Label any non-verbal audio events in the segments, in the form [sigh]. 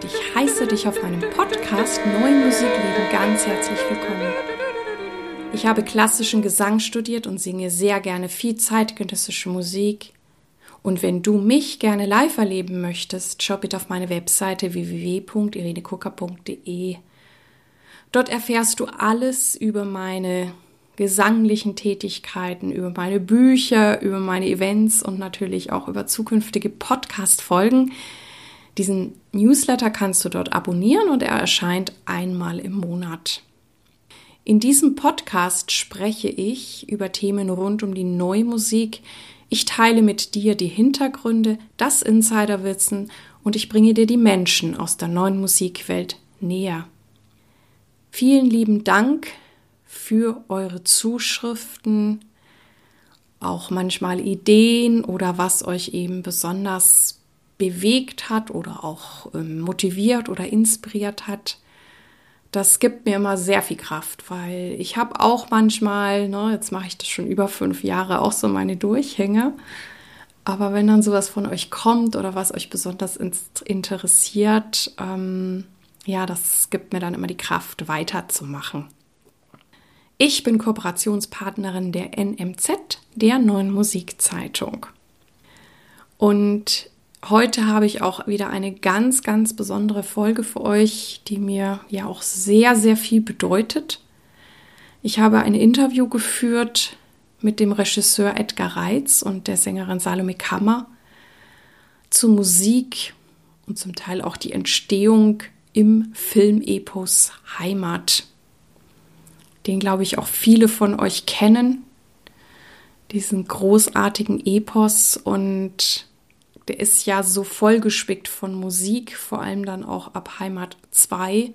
und ich heiße dich auf meinem Podcast Neue Musikleben ganz herzlich willkommen. Ich habe klassischen Gesang studiert und singe sehr gerne viel zeitgenössische Musik. Und wenn du mich gerne live erleben möchtest, schau bitte auf meine Webseite www.irenekucker.de. Dort erfährst du alles über meine gesanglichen Tätigkeiten, über meine Bücher, über meine Events und natürlich auch über zukünftige Podcast-Folgen. Diesen Newsletter kannst du dort abonnieren und er erscheint einmal im Monat. In diesem Podcast spreche ich über Themen rund um die Neumusik. Ich teile mit dir die Hintergründe, das Insiderwissen und ich bringe dir die Menschen aus der neuen Musikwelt näher. Vielen lieben Dank für eure Zuschriften, auch manchmal Ideen oder was euch eben besonders bewegt hat oder auch ähm, motiviert oder inspiriert hat. Das gibt mir immer sehr viel Kraft, weil ich habe auch manchmal, ne, jetzt mache ich das schon über fünf Jahre, auch so meine Durchhänge. Aber wenn dann sowas von euch kommt oder was euch besonders interessiert, ähm, ja, das gibt mir dann immer die Kraft, weiterzumachen. Ich bin Kooperationspartnerin der NMZ, der neuen Musikzeitung. Und heute habe ich auch wieder eine ganz, ganz besondere Folge für euch, die mir ja auch sehr, sehr viel bedeutet. Ich habe ein Interview geführt mit dem Regisseur Edgar Reitz und der Sängerin Salome Kammer zu Musik und zum Teil auch die Entstehung im Filmepos Heimat, den glaube ich auch viele von euch kennen, diesen großartigen Epos und der ist ja so vollgespickt von Musik, vor allem dann auch ab Heimat 2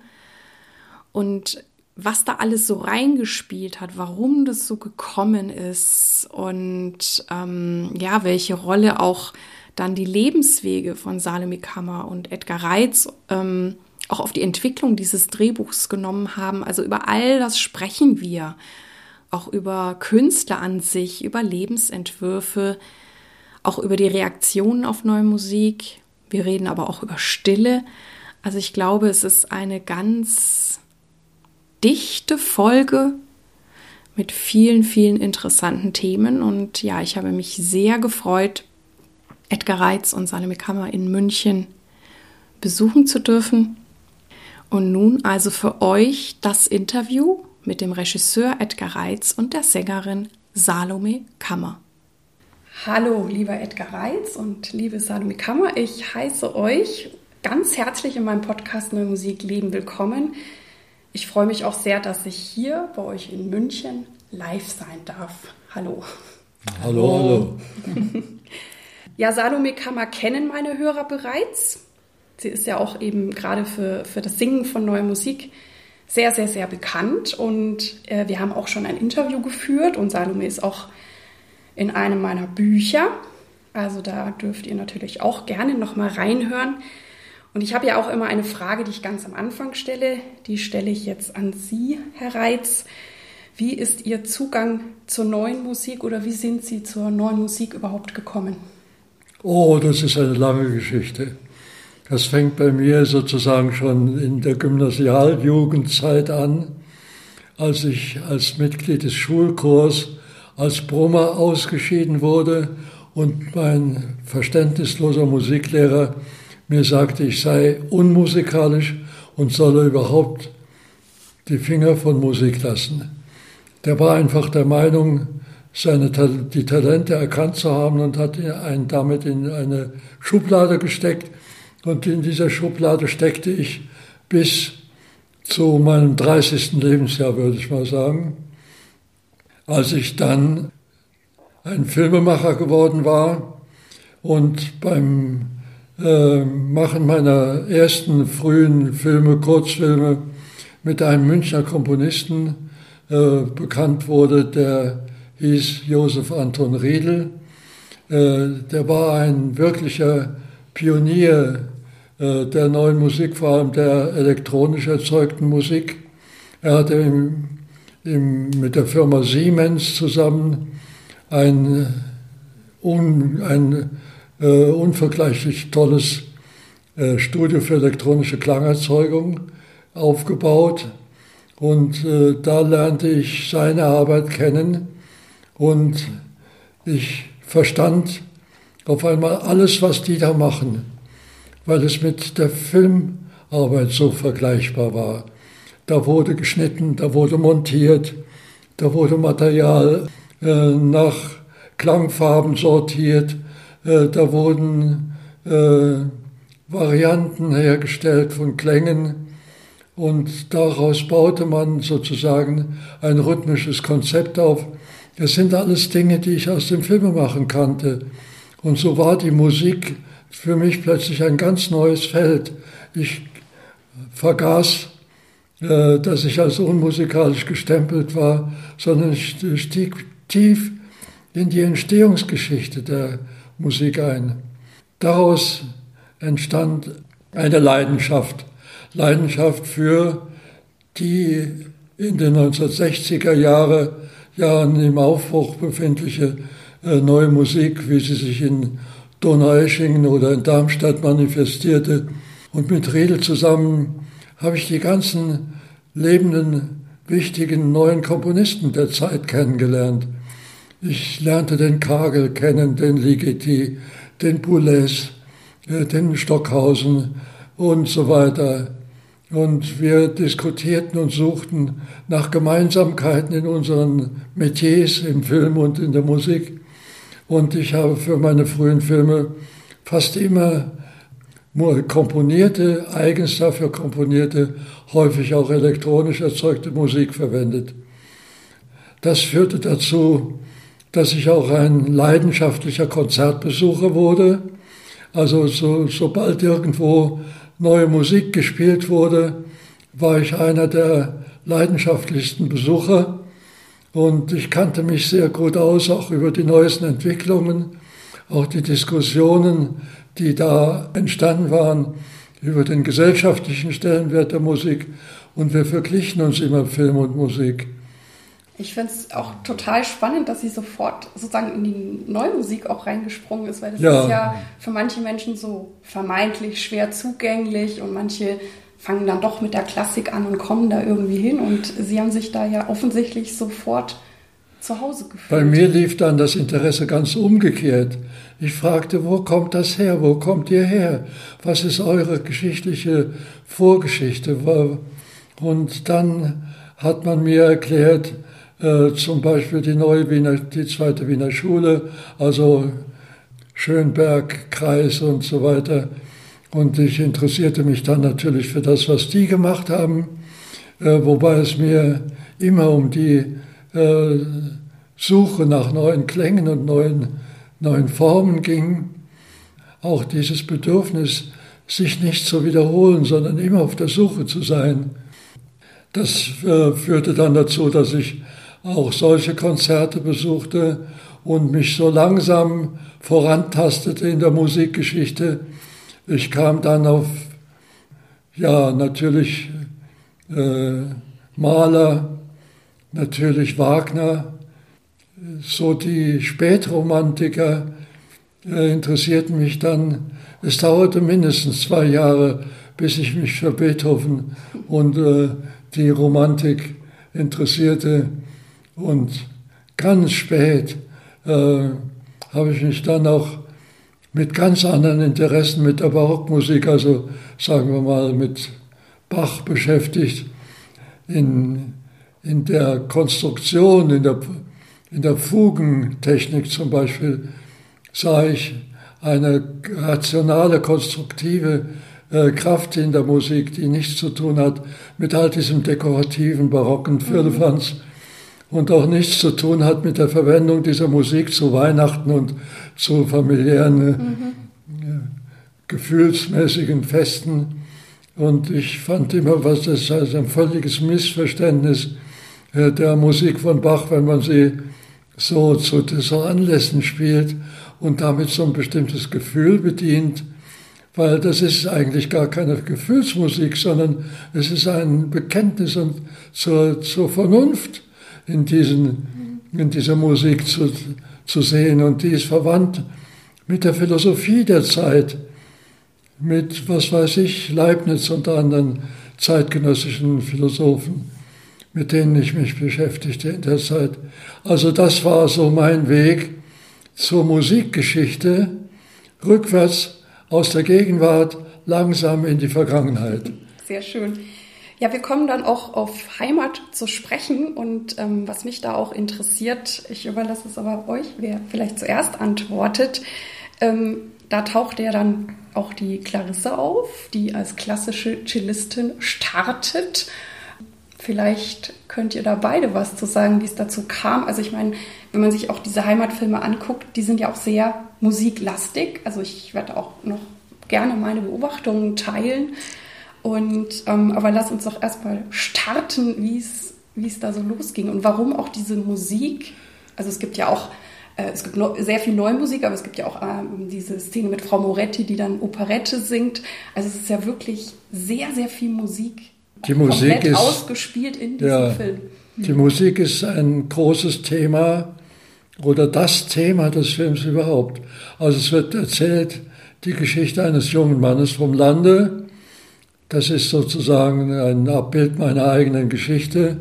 und was da alles so reingespielt hat, warum das so gekommen ist und ähm, ja, welche Rolle auch dann die Lebenswege von Salome Kammer und Edgar Reitz ähm, auch auf die Entwicklung dieses Drehbuchs genommen haben. Also über all das sprechen wir. Auch über Künstler an sich, über Lebensentwürfe, auch über die Reaktionen auf neue Musik. Wir reden aber auch über Stille. Also ich glaube, es ist eine ganz dichte Folge mit vielen, vielen interessanten Themen. Und ja, ich habe mich sehr gefreut, Edgar Reitz und Salome Kammer in München besuchen zu dürfen. Und nun also für euch das Interview mit dem Regisseur Edgar Reitz und der Sängerin Salome Kammer. Hallo, lieber Edgar Reitz und liebe Salome Kammer, ich heiße euch ganz herzlich in meinem Podcast Neue Musik Leben willkommen. Ich freue mich auch sehr, dass ich hier bei euch in München live sein darf. Hallo. Hallo, hallo. [laughs] ja, Salome Kammer kennen meine Hörer bereits. Sie ist ja auch eben gerade für, für das Singen von neuer Musik sehr, sehr, sehr bekannt. Und äh, wir haben auch schon ein Interview geführt und Salome ist auch in einem meiner Bücher. Also da dürft ihr natürlich auch gerne nochmal reinhören. Und ich habe ja auch immer eine Frage, die ich ganz am Anfang stelle. Die stelle ich jetzt an Sie, Herr Reitz. Wie ist Ihr Zugang zur neuen Musik oder wie sind Sie zur neuen Musik überhaupt gekommen? Oh, das ist eine lange Geschichte. Das fängt bei mir sozusagen schon in der Gymnasialjugendzeit an, als ich als Mitglied des Schulchors als Brummer ausgeschieden wurde und mein verständnisloser Musiklehrer mir sagte, ich sei unmusikalisch und solle überhaupt die Finger von Musik lassen. Der war einfach der Meinung, seine, die Talente erkannt zu haben und hat einen damit in eine Schublade gesteckt und in dieser Schublade steckte ich bis zu meinem 30. Lebensjahr, würde ich mal sagen. Als ich dann ein Filmemacher geworden war und beim äh, Machen meiner ersten frühen Filme, Kurzfilme, mit einem Münchner Komponisten äh, bekannt wurde, der hieß Josef Anton Riedel. Äh, der war ein wirklicher Pionier äh, der neuen Musik, vor allem der elektronisch erzeugten Musik. Er hatte im, im, mit der Firma Siemens zusammen ein, un, ein äh, unvergleichlich tolles äh, Studio für elektronische Klangerzeugung aufgebaut. Und äh, da lernte ich seine Arbeit kennen und ich verstand auf einmal alles, was die da machen, weil es mit der Filmarbeit so vergleichbar war. Da wurde geschnitten, da wurde montiert, da wurde Material äh, nach Klangfarben sortiert, äh, da wurden äh, Varianten hergestellt von Klängen und daraus baute man sozusagen ein rhythmisches Konzept auf. Das sind alles Dinge, die ich aus dem Filmemachen kannte. Und so war die Musik für mich plötzlich ein ganz neues Feld. Ich vergaß dass ich als unmusikalisch gestempelt war, sondern ich stieg tief in die Entstehungsgeschichte der Musik ein. Daraus entstand eine Leidenschaft, Leidenschaft für die in den 1960er Jahre, Jahren im Aufbruch befindliche äh, neue Musik, wie sie sich in Donaueschingen oder in Darmstadt manifestierte. Und mit Riedel zusammen habe ich die ganzen lebenden, wichtigen neuen Komponisten der Zeit kennengelernt. Ich lernte den Kagel kennen, den Ligeti, den Boulez, äh, den Stockhausen und so weiter. Und wir diskutierten und suchten nach Gemeinsamkeiten in unseren Metiers im Film und in der Musik. Und ich habe für meine frühen Filme fast immer komponierte, eigens dafür komponierte, häufig auch elektronisch erzeugte Musik verwendet. Das führte dazu, dass ich auch ein leidenschaftlicher Konzertbesucher wurde. Also so, sobald irgendwo neue Musik gespielt wurde, war ich einer der leidenschaftlichsten Besucher und ich kannte mich sehr gut aus, auch über die neuesten Entwicklungen, auch die Diskussionen die da entstanden waren über den gesellschaftlichen Stellenwert der Musik. Und wir verglichen uns immer Film und Musik. Ich finde es auch total spannend, dass sie sofort sozusagen in die neue Musik auch reingesprungen ist, weil das ja. ist ja für manche Menschen so vermeintlich schwer zugänglich und manche fangen dann doch mit der Klassik an und kommen da irgendwie hin und sie haben sich da ja offensichtlich sofort zu Hause gefühlt. Bei mir lief dann das Interesse ganz umgekehrt. Ich fragte, wo kommt das her? Wo kommt ihr her? Was ist eure geschichtliche Vorgeschichte? Und dann hat man mir erklärt, äh, zum Beispiel die neue Wiener, die zweite Wiener Schule, also Schönberg, Kreis und so weiter. Und ich interessierte mich dann natürlich für das, was die gemacht haben, äh, wobei es mir immer um die äh, Suche nach neuen Klängen und neuen, neuen Formen ging. Auch dieses Bedürfnis, sich nicht zu wiederholen, sondern immer auf der Suche zu sein. Das äh, führte dann dazu, dass ich auch solche Konzerte besuchte und mich so langsam vorantastete in der Musikgeschichte. Ich kam dann auf, ja, natürlich äh, Maler, natürlich Wagner, so die Spätromantiker äh, interessierten mich dann. Es dauerte mindestens zwei Jahre, bis ich mich für Beethoven und äh, die Romantik interessierte. Und ganz spät äh, habe ich mich dann auch mit ganz anderen Interessen, mit der Barockmusik, also sagen wir mal mit Bach beschäftigt, in in der Konstruktion, in der, in der Fugentechnik zum Beispiel, sah ich eine rationale, konstruktive äh, Kraft in der Musik, die nichts zu tun hat mit all diesem dekorativen, barocken Firlefanz mhm. und auch nichts zu tun hat mit der Verwendung dieser Musik zu Weihnachten und zu familiären, äh, mhm. gefühlsmäßigen Festen. Und ich fand immer, was das als ein völliges Missverständnis äh, der Musik von Bach, wenn man sie so zu so Anlässen spielt und damit so ein bestimmtes Gefühl bedient, weil das ist eigentlich gar keine Gefühlsmusik, sondern es ist ein Bekenntnis und zur, zur Vernunft in, diesen, in dieser Musik zu, zu sehen und die ist verwandt mit der Philosophie der Zeit. mit, was weiß ich, Leibniz und anderen zeitgenössischen Philosophen, mit denen ich mich beschäftigte in der Zeit. Also das war so mein Weg zur Musikgeschichte, rückwärts aus der Gegenwart langsam in die Vergangenheit. Sehr schön. Ja, wir kommen dann auch auf Heimat zu sprechen und ähm, was mich da auch interessiert, ich überlasse es aber euch, wer vielleicht zuerst antwortet. Ähm, da taucht ja dann auch die Clarisse auf, die als klassische Cellistin startet. Vielleicht könnt ihr da beide was zu sagen, wie es dazu kam. Also ich meine, wenn man sich auch diese Heimatfilme anguckt, die sind ja auch sehr musiklastig. Also ich werde auch noch gerne meine Beobachtungen teilen. Und, ähm, aber lass uns doch erstmal starten, wie es da so losging und warum auch diese Musik. Also es gibt ja auch äh, es gibt sehr viel Neumusik, aber es gibt ja auch ähm, diese Szene mit Frau Moretti, die dann Operette singt. Also es ist ja wirklich sehr, sehr viel Musik. Die Musik ist ausgespielt in diesem ja, Film. Die Musik ist ein großes Thema oder das Thema des Films überhaupt. Also es wird erzählt die Geschichte eines jungen Mannes vom Lande, das ist sozusagen ein Abbild meiner eigenen Geschichte.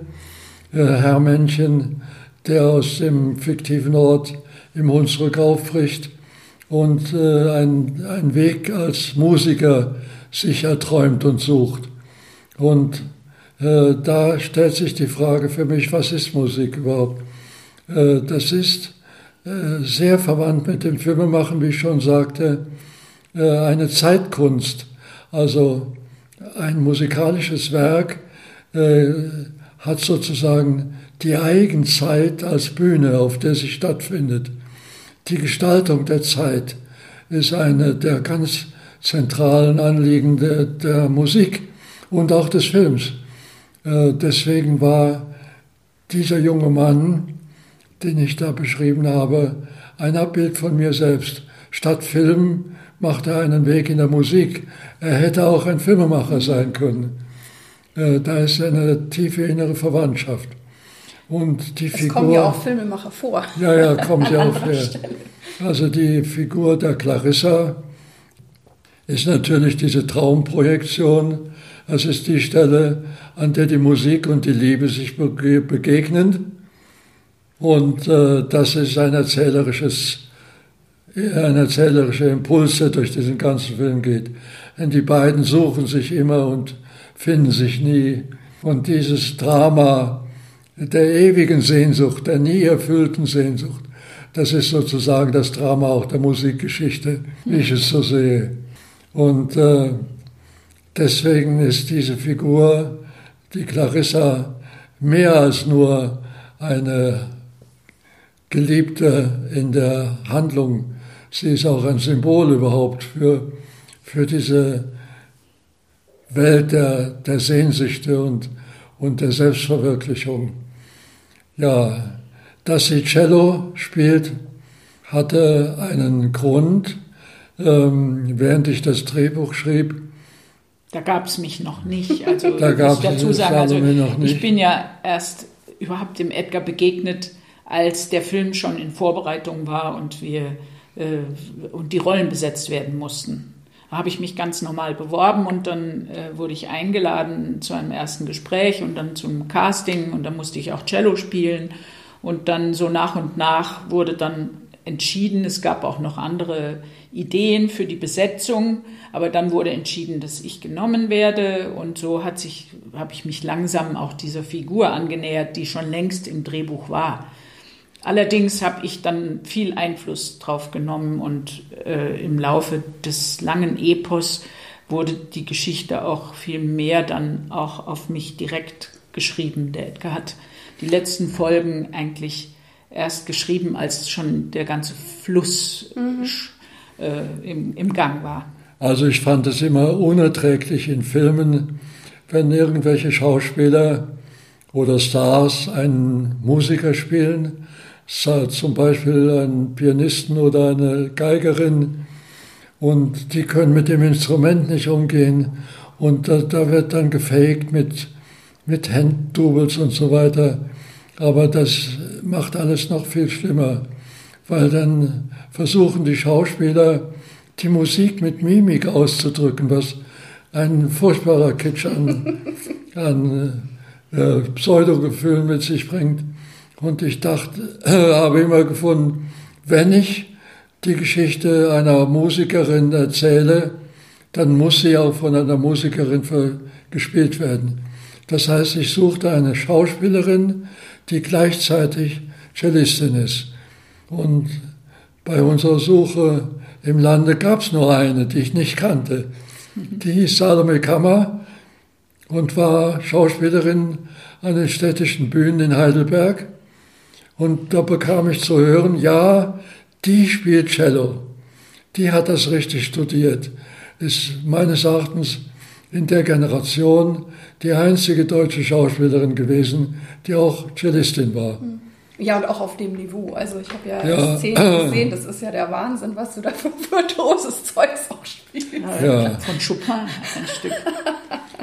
Äh, Herr Männchen, der aus dem fiktiven Ort im Hunsrück aufbricht und äh, einen Weg als Musiker sich erträumt und sucht. Und äh, da stellt sich die Frage für mich, was ist Musik überhaupt? Äh, das ist äh, sehr verwandt mit dem Filmemachen, wie ich schon sagte, äh, eine Zeitkunst. Also ein musikalisches Werk äh, hat sozusagen die Eigenzeit als Bühne, auf der sie stattfindet. Die Gestaltung der Zeit ist eine der ganz zentralen Anliegen der, der Musik und auch des Films. Äh, deswegen war dieser junge Mann, den ich da beschrieben habe, ein Abbild von mir selbst. Statt Film macht er einen Weg in der Musik. Er hätte auch ein Filmemacher sein können. Äh, da ist eine tiefe innere Verwandtschaft. Und die es Figur. kommen ja auch Filmemacher vor. Ja, ja, kommen [laughs] sie auch her. Also die Figur der Clarissa ist natürlich diese Traumprojektion. Es ist die Stelle, an der die Musik und die Liebe sich begegnen. Und äh, das ist ein erzählerisches ein erzählerischer Impuls, der durch diesen ganzen Film geht. Denn die beiden suchen sich immer und finden sich nie. Und dieses Drama der ewigen Sehnsucht, der nie erfüllten Sehnsucht, das ist sozusagen das Drama auch der Musikgeschichte, wie ich es so sehe. Und äh, deswegen ist diese Figur, die Clarissa, mehr als nur eine Geliebte in der Handlung sie ist auch ein Symbol überhaupt für, für diese Welt der, der Sehnsüchte und, und der Selbstverwirklichung. Ja, dass sie Cello spielt, hatte einen Grund. Ähm, während ich das Drehbuch schrieb, da gab es mich noch nicht. [laughs] Also da gab es dazu sagen, also ich bin ja erst überhaupt dem Edgar begegnet, als der Film schon in Vorbereitung war und wir äh, und die Rollen besetzt werden mussten. Da habe ich mich ganz normal beworben und dann äh, wurde ich eingeladen zu einem ersten Gespräch und dann zum Casting und dann musste ich auch Cello spielen und dann so nach und nach wurde dann entschieden, es gab auch noch andere Ideen für die Besetzung, aber dann wurde entschieden, dass ich genommen werde und so hat sich, habe ich mich langsam auch dieser Figur angenähert, die schon längst im Drehbuch war. Allerdings habe ich dann viel Einfluss drauf genommen und äh, im Laufe des langen Epos wurde die Geschichte auch viel mehr dann auch auf mich direkt geschrieben. Der Edgar hat die letzten Folgen eigentlich erst geschrieben, als schon der ganze Fluss mhm. Äh, im, im Gang war. Also ich fand es immer unerträglich in Filmen, wenn irgendwelche Schauspieler oder Stars einen Musiker spielen zum Beispiel einen Pianisten oder eine Geigerin und die können mit dem Instrument nicht umgehen und da, da wird dann gefaked mit, mit Handdoubles und so weiter. Aber das macht alles noch viel schlimmer, weil dann versuchen die Schauspieler die Musik mit Mimik auszudrücken, was ein furchtbarer Kitsch an, [laughs] an äh, Pseudogefühl mit sich bringt. Und ich dachte, äh, habe immer gefunden, wenn ich die Geschichte einer Musikerin erzähle, dann muss sie auch von einer Musikerin gespielt werden. Das heißt, ich suchte eine Schauspielerin, die gleichzeitig Cellistin ist. Und bei unserer Suche im Lande gab es nur eine, die ich nicht kannte. Die hieß Salome Kammer und war Schauspielerin an den städtischen Bühnen in Heidelberg. Und da bekam ich zu hören, ja, die spielt Cello. Die hat das richtig studiert. Ist meines Erachtens in der Generation die einzige deutsche Schauspielerin gewesen, die auch Cellistin war. Ja, und auch auf dem Niveau. Also ich habe ja, ja Szenen gesehen, das ist ja der Wahnsinn, was du da für virtuoses Zeugs auch spielst. Ja. Von Chopin ein Stück.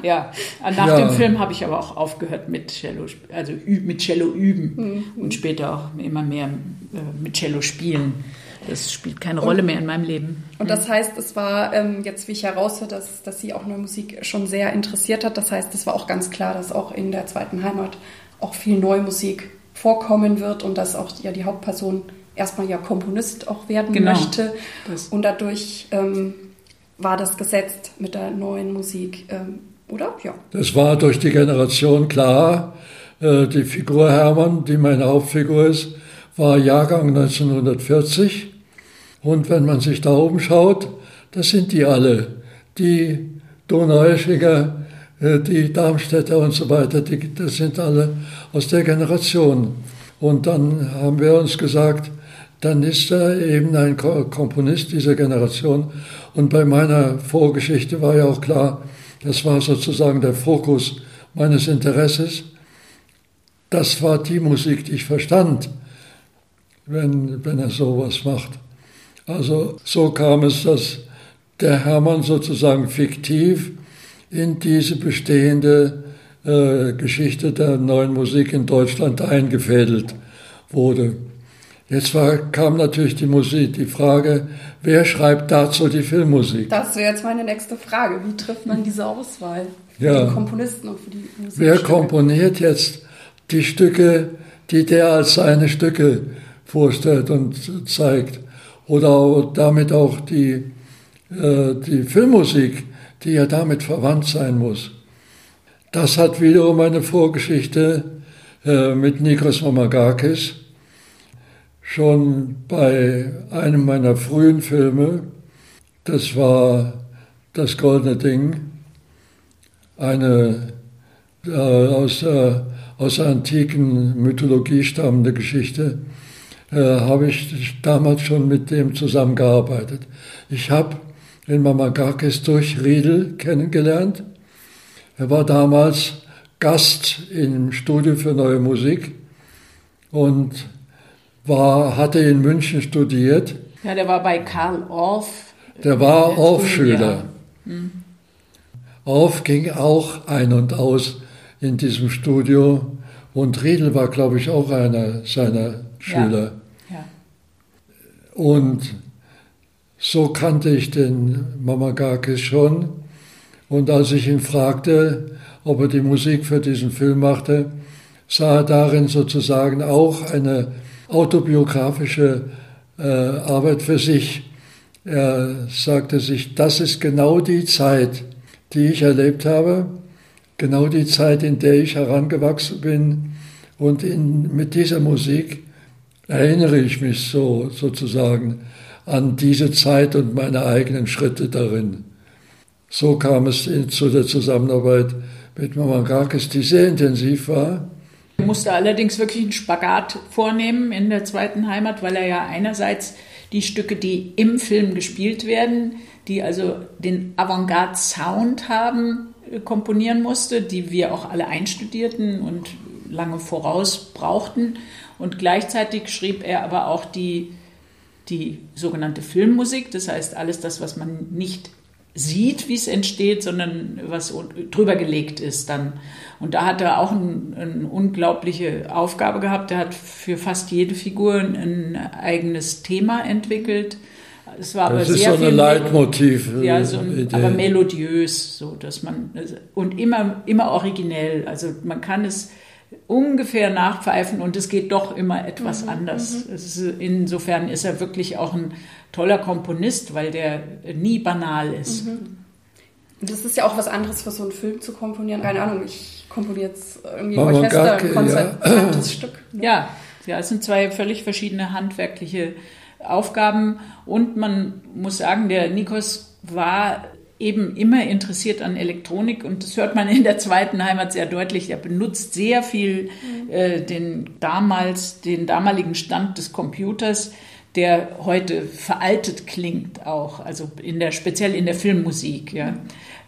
Ja, nach ja. dem Film habe ich aber auch aufgehört mit Cello, also mit Cello üben mhm. und später auch immer mehr äh, mit Cello spielen. Das spielt keine und, Rolle mehr in meinem Leben. Und das heißt, es war ähm, jetzt, wie ich heraushöre, dass, dass sie auch neue Musik schon sehr interessiert hat. Das heißt, es war auch ganz klar, dass auch in der zweiten Heimat auch viel neue Musik vorkommen wird und dass auch ja die Hauptperson erstmal ja Komponist auch werden genau. möchte. Das. Und dadurch ähm, war das gesetzt mit der neuen Musik, ähm, oder? Ja. Das war durch die Generation klar. Äh, die Figur Hermann, die meine Hauptfigur ist, war Jahrgang 1940. Und wenn man sich da oben schaut, das sind die alle. Die Donaueschinger, äh, die Darmstädter und so weiter, die, das sind alle aus der Generation. Und dann haben wir uns gesagt, dann ist er eben ein Komponist dieser Generation. Und bei meiner Vorgeschichte war ja auch klar, das war sozusagen der Fokus meines Interesses. Das war die Musik, die ich verstand, wenn, wenn er sowas macht. Also so kam es, dass der Hermann sozusagen fiktiv in diese bestehende äh, Geschichte der neuen Musik in Deutschland eingefädelt wurde. Jetzt war, kam natürlich die Musik, die Frage, wer schreibt dazu die Filmmusik? Das wäre jetzt meine nächste Frage. Wie trifft man diese Auswahl für ja. die Komponisten und für die Musik? Wer komponiert jetzt die Stücke, die der als seine Stücke vorstellt und zeigt? Oder damit auch die, äh, die Filmmusik, die ja damit verwandt sein muss. Das hat wiederum eine Vorgeschichte äh, mit Nikos Mamagakis. Schon bei einem meiner frühen Filme, das war Das Goldene Ding, eine äh, aus, äh, aus der antiken Mythologie stammende Geschichte, äh, habe ich damals schon mit dem zusammengearbeitet. Ich habe den Mamagakis durch Riedel kennengelernt. Er war damals Gast im Studio für Neue Musik und war, hatte in München studiert. Ja, der war bei Karl Orff. Der war Orff-Schüler. Hm. Orff ging auch ein und aus in diesem Studio und Riedel war, glaube ich, auch einer seiner Schüler. Ja. Ja. Und so kannte ich den Mamagakis schon. Und als ich ihn fragte, ob er die Musik für diesen Film machte, sah er darin sozusagen auch eine autobiografische äh, Arbeit für sich. Er sagte sich, das ist genau die Zeit, die ich erlebt habe, genau die Zeit, in der ich herangewachsen bin. Und in, mit dieser Musik erinnere ich mich so sozusagen an diese Zeit und meine eigenen Schritte darin. So kam es zu der Zusammenarbeit mit Mamagakis, die sehr intensiv war. Er musste allerdings wirklich einen Spagat vornehmen in der zweiten Heimat, weil er ja einerseits die Stücke, die im Film gespielt werden, die also den Avantgarde-Sound haben, äh, komponieren musste, die wir auch alle einstudierten und lange voraus brauchten. Und gleichzeitig schrieb er aber auch die die sogenannte Filmmusik, das heißt alles das, was man nicht sieht, wie es entsteht, sondern was drüber gelegt ist dann. Und da hat er auch ein, eine unglaubliche Aufgabe gehabt. Er hat für fast jede Figur ein eigenes Thema entwickelt. es war das aber ist sehr so ein Leitmotiv. Äh, ja, so ein, aber melodiös, so dass man und immer immer originell. Also man kann es ungefähr nachpfeifen und es geht doch immer etwas mhm, anders. Mhm. Ist, insofern ist er wirklich auch ein toller Komponist, weil der nie banal ist. Mhm. Das ist ja auch was anderes für so einen Film zu komponieren. Keine Ahnung, ich komponiere jetzt irgendwie ein Orchester, ein konzertantes ja. Stück. Ne? Ja, ja, es sind zwei völlig verschiedene handwerkliche Aufgaben und man muss sagen, der Nikos war eben immer interessiert an Elektronik und das hört man in der zweiten Heimat sehr deutlich. Er benutzt sehr viel äh, den damals, den damaligen Stand des Computers, der heute veraltet klingt auch, also in der, speziell in der Filmmusik, ja.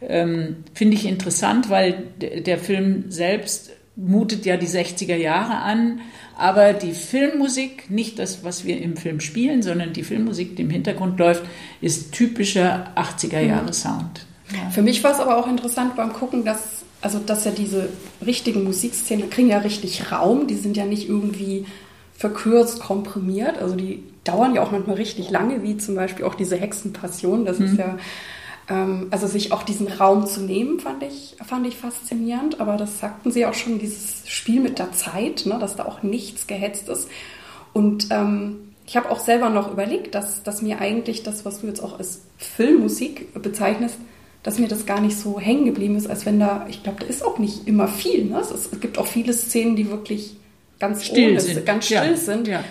Ähm, Finde ich interessant, weil der Film selbst mutet ja die 60er Jahre an, aber die Filmmusik, nicht das, was wir im Film spielen, sondern die Filmmusik, die im Hintergrund läuft, ist typischer 80er Jahre Sound. Ja. Für mich war es aber auch interessant beim Gucken, dass also dass ja diese richtigen Musikszenen kriegen ja richtig Raum, die sind ja nicht irgendwie verkürzt, komprimiert, also die dauern ja auch manchmal richtig lange, wie zum Beispiel auch diese Hexenpassion, das mhm. ist ja ähm, also sich auch diesen Raum zu nehmen, fand ich, fand ich faszinierend. Aber das sagten sie auch schon, dieses Spiel mit der Zeit, ne, dass da auch nichts gehetzt ist. Und ähm, ich habe auch selber noch überlegt, dass, dass mir eigentlich das, was du jetzt auch als Filmmusik bezeichnest, dass mir das gar nicht so hängen geblieben ist, als wenn da, ich glaube, da ist auch nicht immer viel. Ne? Es, es, gibt auch viele Szenen, die wirklich ganz still ohne, sind. ganz still ja. sind. Ja.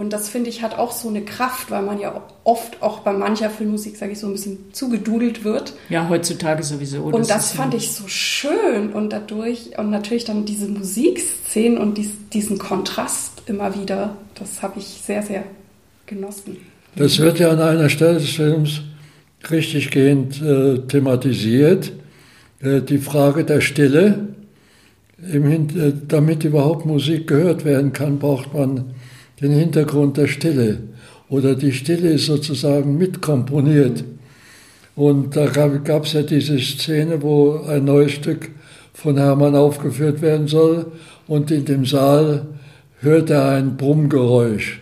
Und das finde ich hat auch so eine Kraft, weil man ja oft auch bei mancher Filmmusik, sage ich so, ein bisschen zugedudelt wird. Ja, heutzutage sowieso. Und das, das fand ja ich so schön und dadurch und natürlich dann diese Musikszenen und dies, diesen Kontrast immer wieder, das habe ich sehr, sehr genossen. Das wird ja an einer Stelle des Films richtiggehend äh, thematisiert, äh, die Frage der Stille. Im, äh, damit überhaupt Musik gehört werden kann, braucht man den Hintergrund der Stille. Oder die Stille ist sozusagen mitkomponiert. Und da gab es ja diese Szene, wo ein neues Stück von Hermann aufgeführt werden soll und in dem Saal hört er ein Brummgeräusch,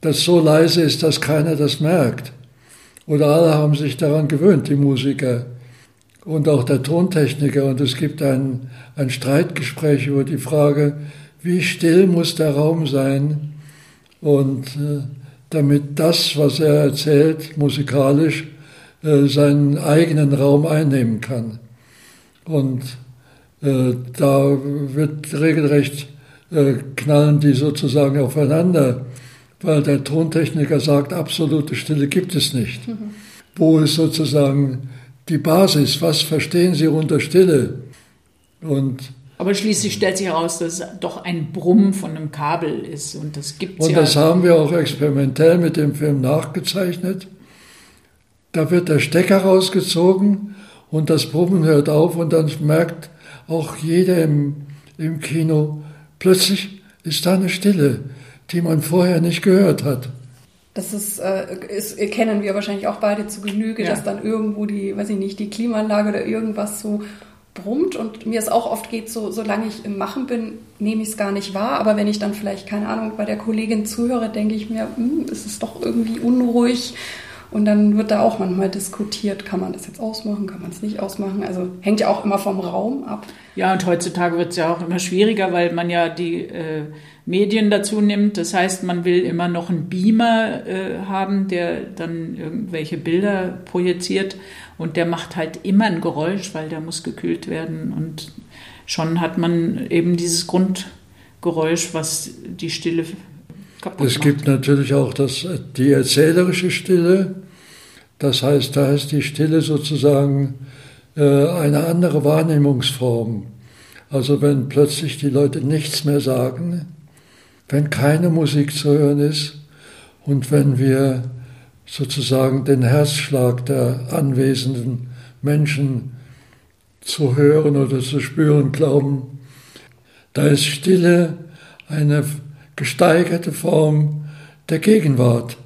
das so leise ist, dass keiner das merkt. Oder alle haben sich daran gewöhnt, die Musiker und auch der Tontechniker. Und es gibt ein, ein Streitgespräch über die Frage, wie still muss der Raum sein und äh, damit das, was er erzählt, musikalisch äh, seinen eigenen Raum einnehmen kann. Und äh, da wird regelrecht äh, knallen die sozusagen aufeinander, weil der Tontechniker sagt, absolute Stille gibt es nicht. Mhm. Wo ist sozusagen die Basis? Was verstehen Sie unter Stille? Und aber schließlich stellt sich heraus, dass es doch ein Brummen von einem Kabel ist. Und das gibt Und ja das haben wir auch experimentell mit dem Film nachgezeichnet. Da wird der Stecker rausgezogen und das Brummen hört auf und dann merkt auch jeder im, im Kino, plötzlich ist da eine Stille, die man vorher nicht gehört hat. Das ist, äh, ist, kennen wir wahrscheinlich auch beide zu Genüge, ja. dass dann irgendwo die, weiß ich nicht, die Klimaanlage oder irgendwas so brummt und mir es auch oft geht, so solange ich im Machen bin, nehme ich es gar nicht wahr. Aber wenn ich dann vielleicht, keine Ahnung, bei der Kollegin zuhöre, denke ich mir, hm, ist es doch irgendwie unruhig. Und dann wird da auch manchmal diskutiert, kann man das jetzt ausmachen, kann man es nicht ausmachen. Also hängt ja auch immer vom Raum ab. Ja, und heutzutage wird es ja auch immer schwieriger, weil man ja die äh, Medien dazu nimmt. Das heißt, man will immer noch einen Beamer äh, haben, der dann irgendwelche Bilder projiziert. Und der macht halt immer ein Geräusch, weil der muss gekühlt werden. Und schon hat man eben dieses Grundgeräusch, was die Stille kaputt es macht. Es gibt natürlich auch das, die erzählerische Stille. Das heißt, da ist die Stille sozusagen äh, eine andere Wahrnehmungsform. Also wenn plötzlich die Leute nichts mehr sagen, wenn keine Musik zu hören ist und wenn wir sozusagen den Herzschlag der anwesenden Menschen zu hören oder zu spüren glauben. Da ist Stille eine gesteigerte Form der Gegenwart.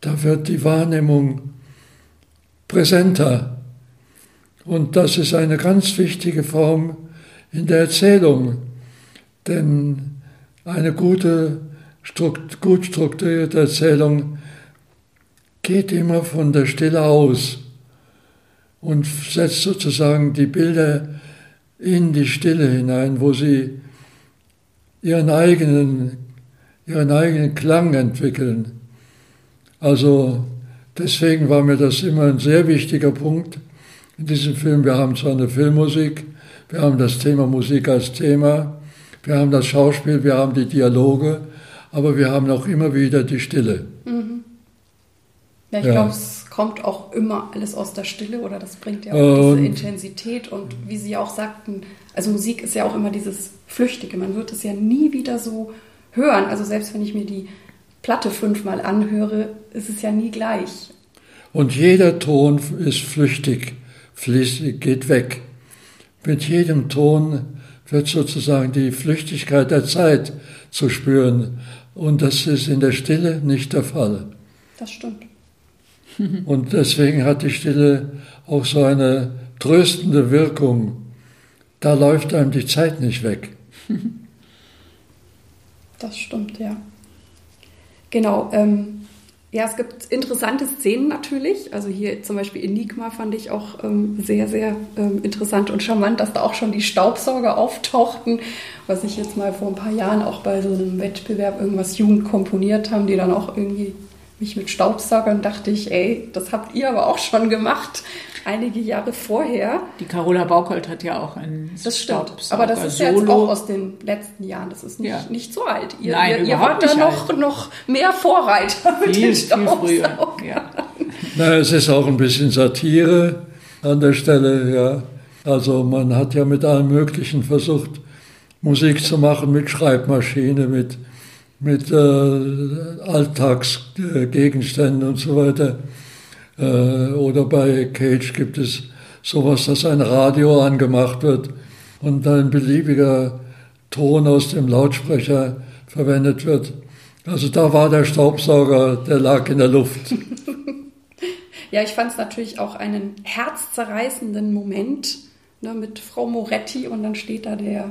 Da wird die Wahrnehmung präsenter. Und das ist eine ganz wichtige Form in der Erzählung. Denn eine gute, gut strukturierte Erzählung geht immer von der Stille aus und setzt sozusagen die Bilder in die Stille hinein, wo sie ihren eigenen, ihren eigenen Klang entwickeln. Also deswegen war mir das immer ein sehr wichtiger Punkt in diesem Film. Wir haben zwar eine Filmmusik, wir haben das Thema Musik als Thema, wir haben das Schauspiel, wir haben die Dialoge, aber wir haben auch immer wieder die Stille. Mhm. Ja, ich ja. glaube, es kommt auch immer alles aus der Stille oder das bringt ja auch und, diese Intensität und wie Sie auch sagten, also Musik ist ja auch immer dieses Flüchtige. Man wird es ja nie wieder so hören. Also selbst wenn ich mir die Platte fünfmal anhöre, ist es ja nie gleich. Und jeder Ton ist flüchtig, fließt, geht weg. Mit jedem Ton wird sozusagen die Flüchtigkeit der Zeit zu spüren. Und das ist in der Stille nicht der Fall. Das stimmt. Und deswegen hat die Stille auch so eine tröstende Wirkung. Da läuft einem die Zeit nicht weg. [laughs] Das stimmt, ja. Genau. Ähm, ja, es gibt interessante Szenen natürlich. Also hier zum Beispiel Enigma fand ich auch ähm, sehr, sehr ähm, interessant und charmant, dass da auch schon die Staubsauger auftauchten, was ich jetzt mal vor ein paar Jahren auch bei so einem Wettbewerb irgendwas Jugend komponiert haben, die dann auch irgendwie mich mit Staubsaugern dachte ich, ey, das habt ihr aber auch schon gemacht, einige Jahre vorher. Die Carola Baukold hat ja auch einen Das stimmt, aber das ist ja jetzt auch aus den letzten Jahren, das ist nicht, ja. nicht so alt. Ihr, Nein, ihr, ihr wart da noch, noch mehr Vorreiter mit viel, den viel früher. Ja. Na, es ist auch ein bisschen Satire an der Stelle, ja. Also man hat ja mit allem Möglichen versucht, Musik zu machen, mit Schreibmaschine, mit mit äh, Alltagsgegenständen und so weiter. Äh, oder bei Cage gibt es sowas, dass ein Radio angemacht wird und ein beliebiger Ton aus dem Lautsprecher verwendet wird. Also da war der Staubsauger, der lag in der Luft. [laughs] ja, ich fand es natürlich auch einen herzzerreißenden Moment ne, mit Frau Moretti und dann steht da der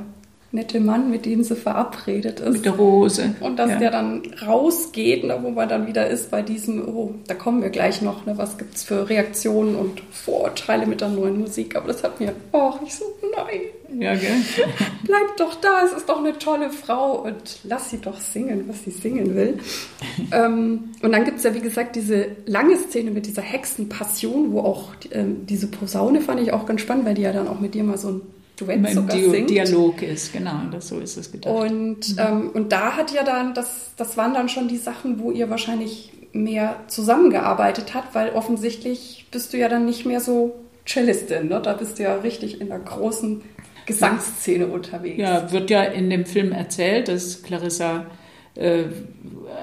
nette Mann, mit dem sie verabredet ist. Mit der Rose. Und dass ja. der dann rausgeht, ne, wo man dann wieder ist bei diesem, oh, da kommen wir gleich noch, ne, was gibt es für Reaktionen und Vorurteile mit der neuen Musik. Aber das hat mir, oh, ich so, nein. Ja, gell? [laughs] Bleib doch da, es ist doch eine tolle Frau und lass sie doch singen, was sie singen will. [laughs] ähm, und dann gibt es ja, wie gesagt, diese lange Szene mit dieser Hexenpassion, wo auch ähm, diese Posaune fand ich auch ganz spannend, weil die ja dann auch mit dir mal so ein Duett sogar Di singt. Dialog ist, genau, das, so ist es gedacht. Und, mhm. ähm, und da hat ja dann, das, das waren dann schon die Sachen, wo ihr wahrscheinlich mehr zusammengearbeitet habt, weil offensichtlich bist du ja dann nicht mehr so Cellistin, ne? da bist du ja richtig in der großen Gesangsszene unterwegs. Ja, wird ja in dem Film erzählt, dass Clarissa äh,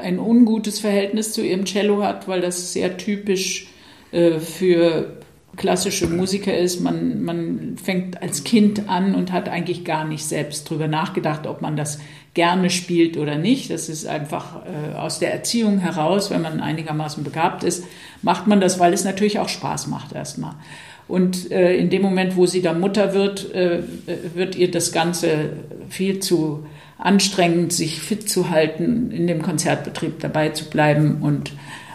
ein ungutes Verhältnis zu ihrem Cello hat, weil das sehr typisch äh, für klassische Musiker ist, man, man fängt als Kind an und hat eigentlich gar nicht selbst drüber nachgedacht, ob man das gerne spielt oder nicht. Das ist einfach äh, aus der Erziehung heraus, wenn man einigermaßen begabt ist, macht man das, weil es natürlich auch Spaß macht erstmal. Und äh, in dem Moment, wo sie dann Mutter wird, äh, wird ihr das Ganze viel zu anstrengend, sich fit zu halten, in dem Konzertbetrieb dabei zu bleiben und,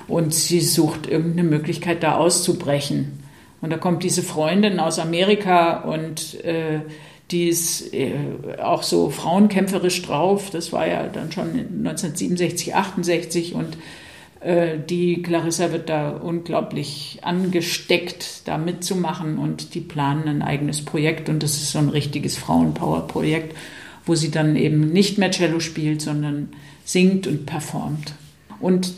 und sie sucht irgendeine Möglichkeit, da auszubrechen. Und da kommt diese Freundin aus Amerika und äh, die ist äh, auch so frauenkämpferisch drauf. Das war ja dann schon 1967, 68 und äh, die Clarissa wird da unglaublich angesteckt, da mitzumachen und die planen ein eigenes Projekt und das ist so ein richtiges Frauenpower-Projekt, wo sie dann eben nicht mehr Cello spielt, sondern singt und performt. Und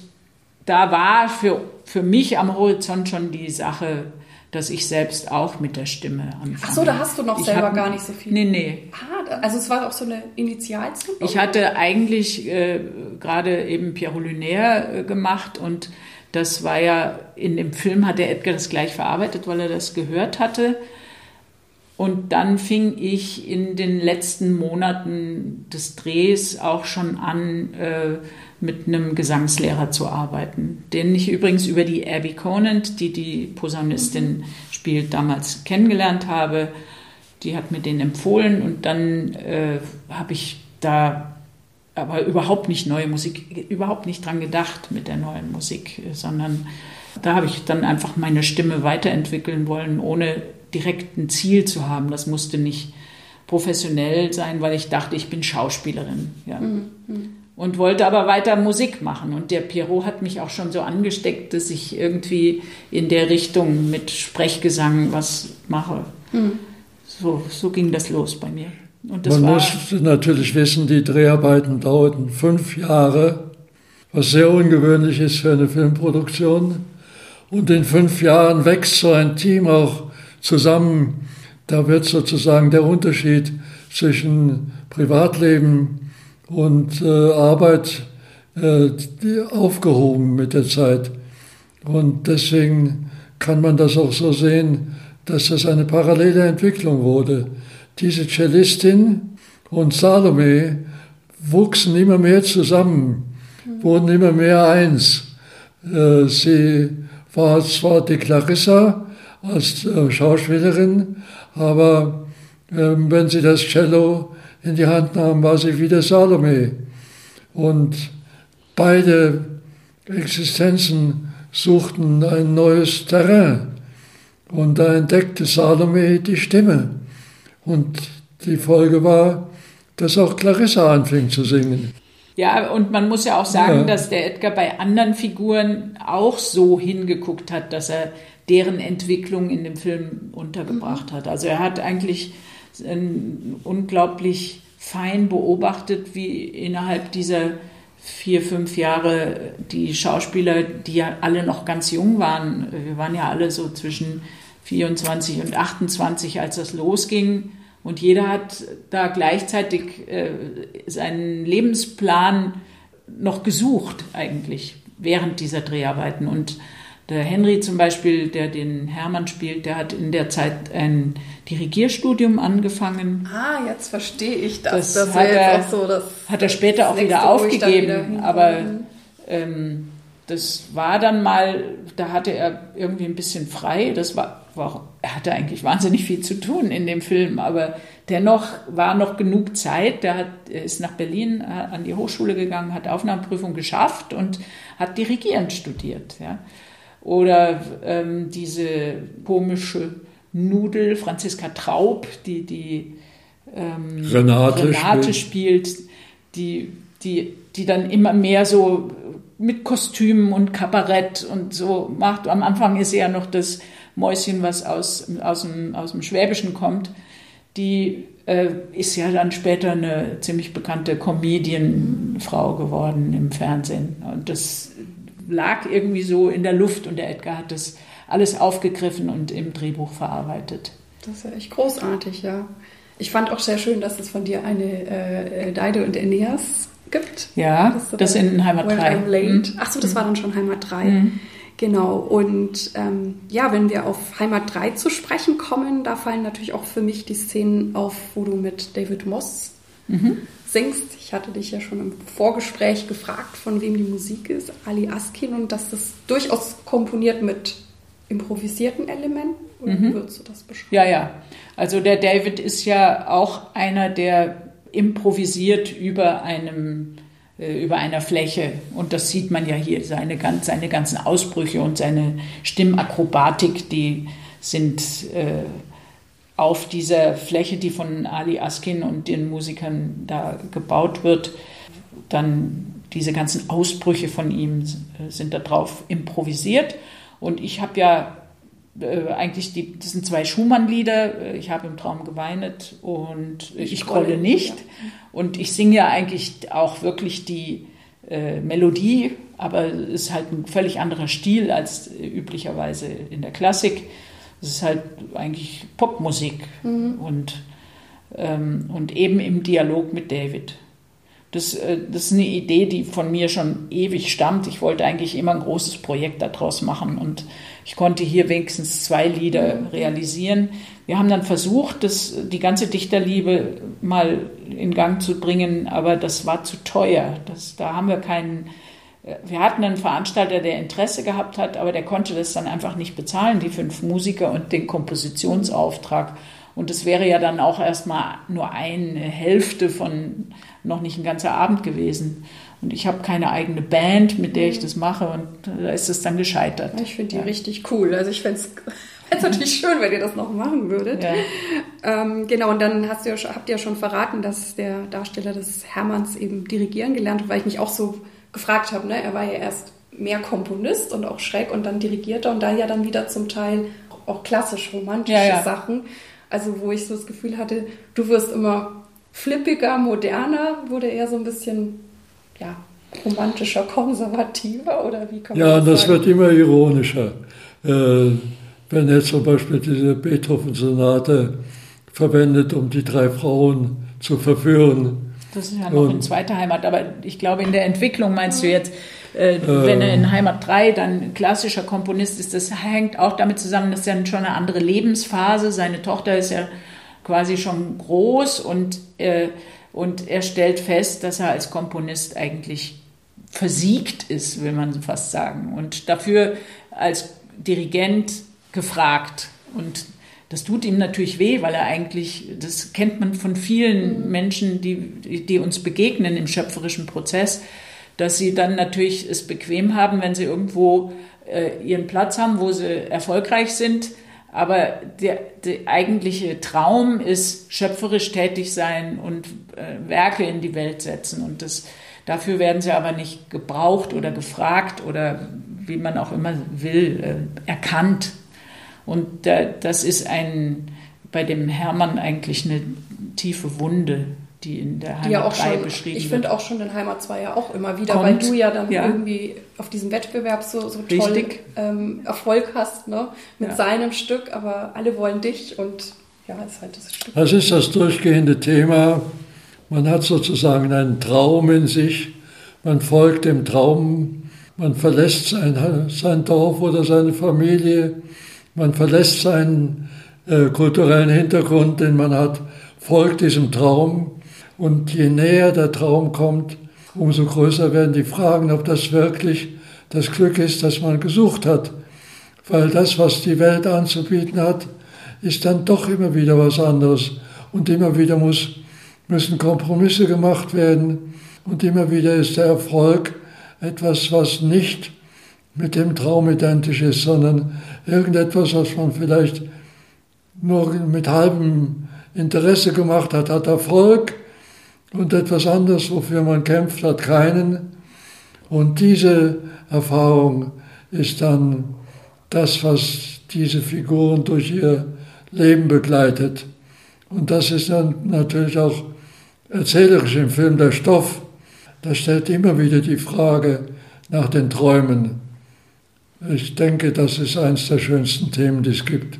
da war für, für mich am Horizont schon die Sache dass ich selbst auch mit der Stimme anfange. Ach so, da hast du noch ich selber hab, gar nicht so viel. Nee, nee. Ah, also es war auch so eine Initialzündung? Ich hatte eigentlich äh, gerade eben Pierre Lunaire äh, gemacht und das war ja, in dem Film hat der Edgar das gleich verarbeitet, weil er das gehört hatte. Und dann fing ich in den letzten Monaten des Drehs auch schon an, äh, mit einem Gesangslehrer zu arbeiten, den ich übrigens über die Abby Conant, die die Posaunistin spielt, damals kennengelernt habe. Die hat mir den empfohlen und dann äh, habe ich da aber überhaupt nicht neue Musik, überhaupt nicht dran gedacht mit der neuen Musik, sondern Da habe ich dann einfach meine Stimme weiterentwickeln wollen, ohne direkt ein Ziel zu haben. Das musste nicht professionell sein, weil ich dachte, ich bin Schauspielerin. Ja. Mhm. Und wollte aber weiter Musik machen. Und der Pierrot hat mich auch schon so angesteckt, dass ich irgendwie in der Richtung mit Sprechgesang was mache. Mhm. So, so ging das los bei mir. Man muss natürlich wissen, die Dreharbeiten dauerten fünf Jahre, was sehr ungewöhnlich ist für eine Filmproduktion. Und in fünf Jahren wächst so ein Team auch zusammen. Da wird sozusagen der Unterschied zwischen Privatleben und äh, Arbeit äh, aufgehoben mit der Zeit. Und deswegen kann man das auch so sehen, dass das eine parallele Entwicklung wurde. Diese Cellistin und Salome wuchsen immer mehr zusammen, wurden immer mehr eins. Äh, sie war zwar die Clarissa als äh, Schauspielerin, aber ähm, wenn sie das Cello in die Hand nahm, war sie wieder Salome. Und beide Existenzen suchten ein neues Terrain. Und da entdeckte Salome die Stimme. Und die Folge war, dass auch Clarissa anfing zu singen. Ja, und man muss ja auch sagen, ja. dass der Edgar bei anderen Figuren auch so hingeguckt hat, dass er deren Entwicklung in dem Film untergebracht hat. Also er hat eigentlich unglaublich fein beobachtet, wie innerhalb dieser vier, fünf Jahre die Schauspieler, die ja alle noch ganz jung waren, wir waren ja alle so zwischen 24 und 28, als das losging. Und jeder hat da gleichzeitig äh, seinen Lebensplan noch gesucht, eigentlich, während dieser Dreharbeiten. Und der Henry zum Beispiel, der den Hermann spielt, der hat in der Zeit ein Dirigierstudium angefangen. Ah, jetzt verstehe ich das. Das, das hat, er, so das hat er später auch wieder aufgegeben. Wieder aber ähm, das war dann mal, da hatte er irgendwie ein bisschen frei. Das war, war, er hatte eigentlich wahnsinnig viel zu tun in dem Film, aber dennoch war noch genug Zeit. Der hat, er ist nach Berlin äh, an die Hochschule gegangen, hat Aufnahmeprüfung geschafft und hat Dirigieren studiert. Ja. Oder ähm, diese komische Nudel, Franziska Traub, die die ähm, Renate, Renate spielt, die, die, die dann immer mehr so mit Kostümen und Kabarett und so macht. Am Anfang ist sie ja noch das Mäuschen, was aus, aus, dem, aus dem Schwäbischen kommt. Die äh, ist ja dann später eine ziemlich bekannte Comedianfrau geworden im Fernsehen. Und das lag irgendwie so in der Luft und der Edgar hat das alles aufgegriffen und im Drehbuch verarbeitet. Das ist ja echt großartig, ja. Ich fand auch sehr schön, dass es von dir eine äh, Deide und Aeneas gibt. Ja, das, das in Heimat 3. Mhm. Ach so, das war dann schon Heimat 3. Mhm. Genau, und ähm, ja, wenn wir auf Heimat 3 zu sprechen kommen, da fallen natürlich auch für mich die Szenen auf, wo du mit David Moss mhm. Singst. Ich hatte dich ja schon im Vorgespräch gefragt, von wem die Musik ist, Ali Askin, und dass das durchaus komponiert mit improvisierten Elementen. Oder mhm. wie würdest du das beschreiben? Ja, ja. Also der David ist ja auch einer, der improvisiert über einem äh, über einer Fläche. Und das sieht man ja hier, seine, seine ganzen Ausbrüche und seine Stimmakrobatik, die sind äh, auf dieser Fläche, die von Ali Askin und den Musikern da gebaut wird, dann diese ganzen Ausbrüche von ihm äh, sind da drauf improvisiert. Und ich habe ja äh, eigentlich, die, das sind zwei Schumann-Lieder, äh, ich habe im Traum geweinet und ich, ich grolle nicht. Ja. Und ich singe ja eigentlich auch wirklich die äh, Melodie, aber es ist halt ein völlig anderer Stil als üblicherweise in der Klassik. Es ist halt eigentlich Popmusik mhm. und, ähm, und eben im Dialog mit David. Das, äh, das ist eine Idee, die von mir schon ewig stammt. Ich wollte eigentlich immer ein großes Projekt daraus machen und ich konnte hier wenigstens zwei Lieder realisieren. Wir haben dann versucht, das, die ganze Dichterliebe mal in Gang zu bringen, aber das war zu teuer. Das, da haben wir keinen wir hatten einen Veranstalter, der Interesse gehabt hat, aber der konnte das dann einfach nicht bezahlen, die fünf Musiker und den Kompositionsauftrag. Und es wäre ja dann auch erstmal nur eine Hälfte von, noch nicht ein ganzer Abend gewesen. und ich habe keine eigene Band, mit der ich das mache und da ist es dann gescheitert. Ich finde die ja. richtig cool. Also ich fände es [laughs] natürlich schön, wenn ihr das noch machen würdet. Ja. Ähm, genau, und dann hast du ja, habt ihr ja schon verraten, dass der Darsteller des Hermanns eben dirigieren gelernt hat, weil ich mich auch so gefragt habe. Ne? Er war ja erst mehr Komponist und auch schräg und dann Dirigierter und da ja dann wieder zum Teil auch klassisch romantische ja, ja. Sachen. Also wo ich so das Gefühl hatte, du wirst immer flippiger, moderner, wurde er so ein bisschen ja, romantischer, konservativer oder wie kann man Ja, das, das wird immer ironischer. Äh, wenn er zum Beispiel diese Beethoven-Sonate verwendet, um die drei Frauen zu verführen. Das ist ja noch Und, in zweiter Heimat, aber ich glaube, in der Entwicklung meinst du jetzt, äh, wenn er in Heimat 3 dann klassischer Komponist ist, das hängt auch damit zusammen, dass er schon eine andere Lebensphase, seine Tochter ist ja quasi schon groß und, äh, und er stellt fest, dass er als Komponist eigentlich versiegt ist, will man fast sagen, und dafür als Dirigent gefragt. Und das tut ihm natürlich weh, weil er eigentlich, das kennt man von vielen Menschen, die, die uns begegnen im schöpferischen Prozess, dass sie dann natürlich es bequem haben, wenn sie irgendwo äh, ihren Platz haben, wo sie erfolgreich sind. Aber der, der eigentliche Traum ist schöpferisch tätig sein und äh, Werke in die Welt setzen. Und das, dafür werden sie aber nicht gebraucht oder gefragt oder wie man auch immer will, äh, erkannt. Und das ist ein, bei dem Hermann eigentlich eine tiefe Wunde, die in der Heimat ja 3 schon, beschrieben Ich finde auch schon in Heimat 2 ja auch immer wieder, Kommt, weil du ja dann ja. irgendwie auf diesem Wettbewerb so, so toll ähm, Erfolg hast ne? mit ja. seinem Stück, aber alle wollen dich und ja, ist halt das Stück. Das ist das durchgehende Thema. Man hat sozusagen einen Traum in sich, man folgt dem Traum, man verlässt sein, sein Dorf oder seine Familie, man verlässt seinen äh, kulturellen Hintergrund, den man hat, folgt diesem Traum und je näher der Traum kommt, umso größer werden die Fragen, ob das wirklich das Glück ist, das man gesucht hat. Weil das, was die Welt anzubieten hat, ist dann doch immer wieder was anderes. Und immer wieder muss, müssen Kompromisse gemacht werden. Und immer wieder ist der Erfolg etwas, was nicht mit dem Traum identisch ist, sondern irgendetwas, was man vielleicht nur mit halbem Interesse gemacht hat, hat Erfolg und etwas anderes, wofür man kämpft, hat keinen. Und diese Erfahrung ist dann das, was diese Figuren durch ihr Leben begleitet. Und das ist dann natürlich auch erzählerisch im Film der Stoff. Da stellt immer wieder die Frage nach den Träumen. Ich denke, das ist eines der schönsten Themen, die es gibt.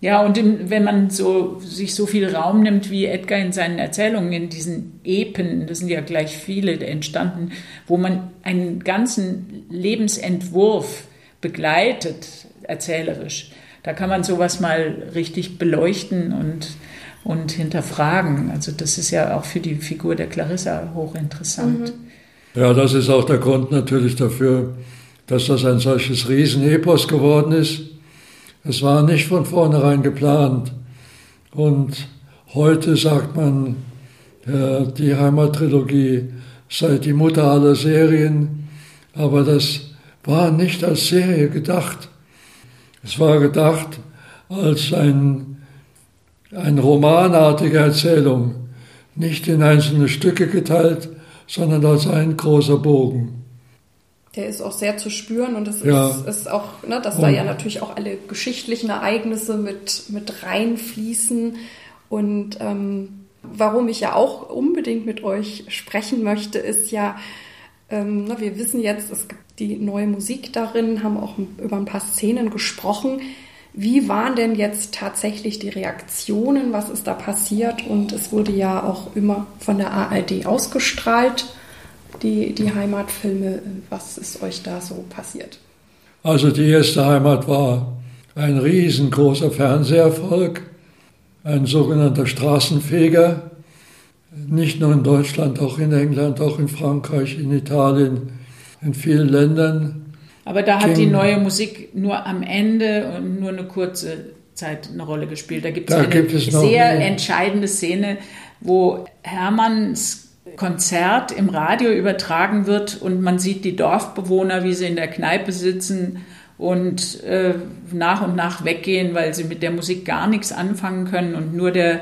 Ja, und im, wenn man so, sich so viel Raum nimmt wie Edgar in seinen Erzählungen, in diesen Epen, das sind ja gleich viele entstanden, wo man einen ganzen Lebensentwurf begleitet, erzählerisch, da kann man sowas mal richtig beleuchten und, und hinterfragen. Also das ist ja auch für die Figur der Clarissa hochinteressant. Mhm. Ja, das ist auch der Grund natürlich dafür, dass das ein solches Riesenepos geworden ist es war nicht von vornherein geplant. Und heute sagt man, die Heimattrilogie sei die Mutter aller Serien, aber das war nicht als Serie gedacht. Es war gedacht als ein, eine romanartige Erzählung, nicht in einzelne Stücke geteilt, sondern als ein großer Bogen der ist auch sehr zu spüren und es ja. ist, ist, auch, ne, dass und. da ja natürlich auch alle geschichtlichen Ereignisse mit, mit reinfließen und ähm, warum ich ja auch unbedingt mit euch sprechen möchte, ist ja, ähm, ne, wir wissen jetzt, es gibt die neue Musik darin, haben auch über ein paar Szenen gesprochen. Wie waren denn jetzt tatsächlich die Reaktionen? Was ist da passiert? Und es wurde ja auch immer von der ARD ausgestrahlt die, die Heimatfilme. Was ist euch da so passiert? Also die erste Heimat war ein riesengroßer Fernseherfolg, ein sogenannter Straßenfeger, nicht nur in Deutschland, auch in England, auch in Frankreich, in Italien, in vielen Ländern. Aber da hat die neue Musik nur am Ende und nur eine kurze Zeit eine Rolle gespielt. Da gibt es eine gibt es sehr entscheidende Szene, wo Hermanns Konzert im Radio übertragen wird und man sieht die Dorfbewohner, wie sie in der Kneipe sitzen und äh, nach und nach weggehen, weil sie mit der Musik gar nichts anfangen können und nur der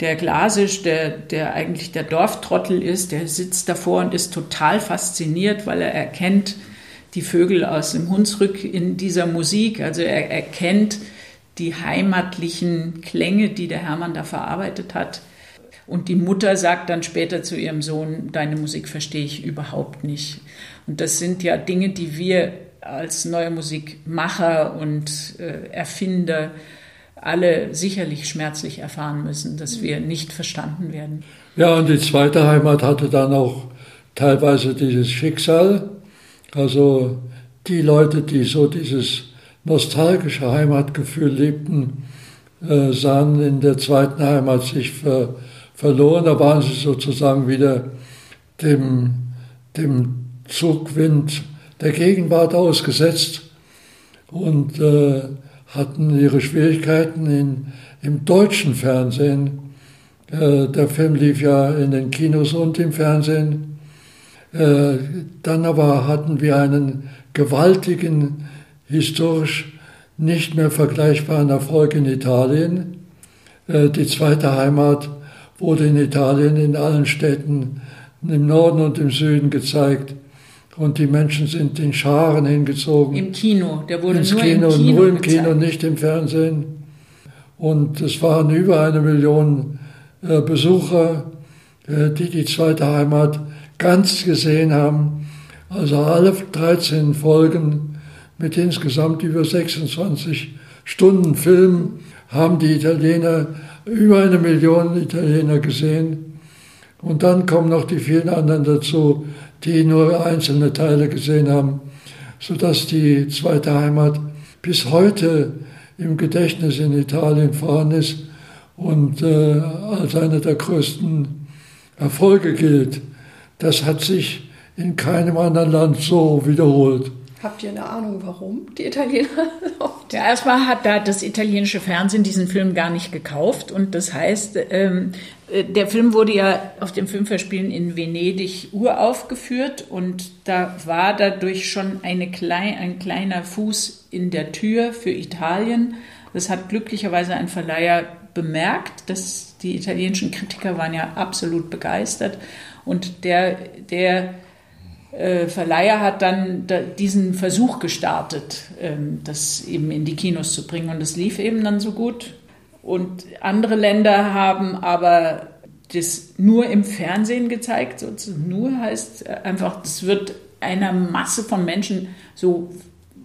der Glasisch, der, der eigentlich der Dorftrottel ist, der sitzt davor und ist total fasziniert, weil er erkennt die Vögel aus dem Hunsrück in dieser Musik. Also er erkennt die heimatlichen Klänge, die der Hermann da verarbeitet hat. Und die Mutter sagt dann später zu ihrem Sohn, deine Musik verstehe ich überhaupt nicht. Und das sind ja Dinge, die wir als neue Musikmacher und äh, Erfinder alle sicherlich schmerzlich erfahren müssen, dass wir nicht verstanden werden. Ja, und die zweite Heimat hatte dann auch teilweise dieses Schicksal. Also die Leute, die so dieses nostalgische Heimatgefühl liebten, äh, sahen in der zweiten Heimat sich ver, verloren. Da waren sie sozusagen wieder dem, dem Zugwind der Gegenwart ausgesetzt und äh, hatten ihre Schwierigkeiten in, im deutschen Fernsehen. Äh, der Film lief ja in den Kinos und im Fernsehen. Äh, dann aber hatten wir einen gewaltigen, historisch nicht mehr vergleichbaren Erfolg in Italien. Äh, die zweite Heimat wurde in Italien in allen Städten im Norden und im Süden gezeigt. Und die Menschen sind in Scharen hingezogen. Im Kino, der wurde Ins nur Kino, im Kino. Nur im gezeigt. Kino, nicht im Fernsehen. Und es waren über eine Million äh, Besucher, äh, die die zweite Heimat ganz gesehen haben. Also alle 13 Folgen mit insgesamt über 26 Stunden Film haben die Italiener, über eine Million Italiener gesehen. Und dann kommen noch die vielen anderen dazu, die nur einzelne Teile gesehen haben, sodass die zweite Heimat bis heute im Gedächtnis in Italien vorhanden ist und äh, als einer der größten Erfolge gilt. Das hat sich in keinem anderen Land so wiederholt. Habt ihr eine Ahnung, warum die Italiener? [laughs] ja, erstmal hat da das italienische Fernsehen diesen Film gar nicht gekauft und das heißt, ähm, äh, der Film wurde ja auf dem Filmverspielen in Venedig uraufgeführt und da war dadurch schon klein, ein kleiner Fuß in der Tür für Italien. Das hat glücklicherweise ein Verleiher bemerkt, dass die italienischen Kritiker waren ja absolut begeistert und der, der Verleiher hat dann diesen Versuch gestartet, ähm, das eben in die Kinos zu bringen. Und es lief eben dann so gut. Und andere Länder haben aber das nur im Fernsehen gezeigt. Sozusagen. Nur heißt einfach, das wird einer Masse von Menschen so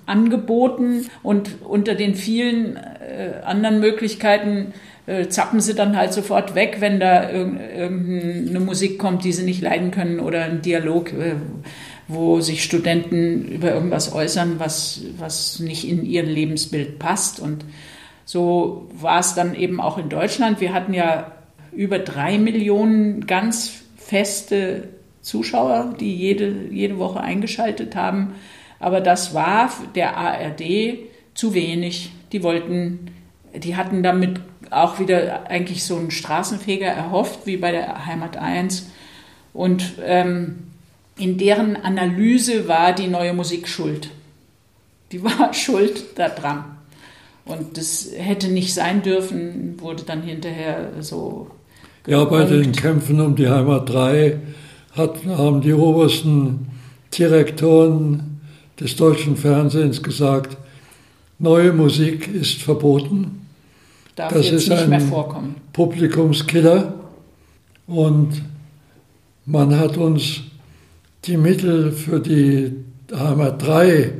angeboten und unter den vielen äh, anderen Möglichkeiten äh, zappen sie dann halt sofort weg, wenn da irgendeine Musik kommt, die sie nicht leiden können oder ein Dialog, äh, wo sich Studenten über irgendwas äußern, was, was nicht in ihr Lebensbild passt. Und so war es dann eben auch in Deutschland. Wir hatten ja über drei Millionen ganz feste Zuschauer, die jede, jede Woche eingeschaltet haben. Aber das war der ARD zu wenig. Die wollten, die hatten damit auch wieder eigentlich so einen Straßenfeger erhofft, wie bei der Heimat 1. Und ähm, in deren Analyse war die neue Musik schuld. Die war [laughs] schuld daran. Und das hätte nicht sein dürfen, wurde dann hinterher so. Ja, bei den Kämpfen um die Heimat 3 hat, haben die obersten Direktoren des deutschen Fernsehens gesagt, neue Musik ist verboten darf das mehr vorkommen. Publikumskiller und man hat uns die Mittel für die Heimat 3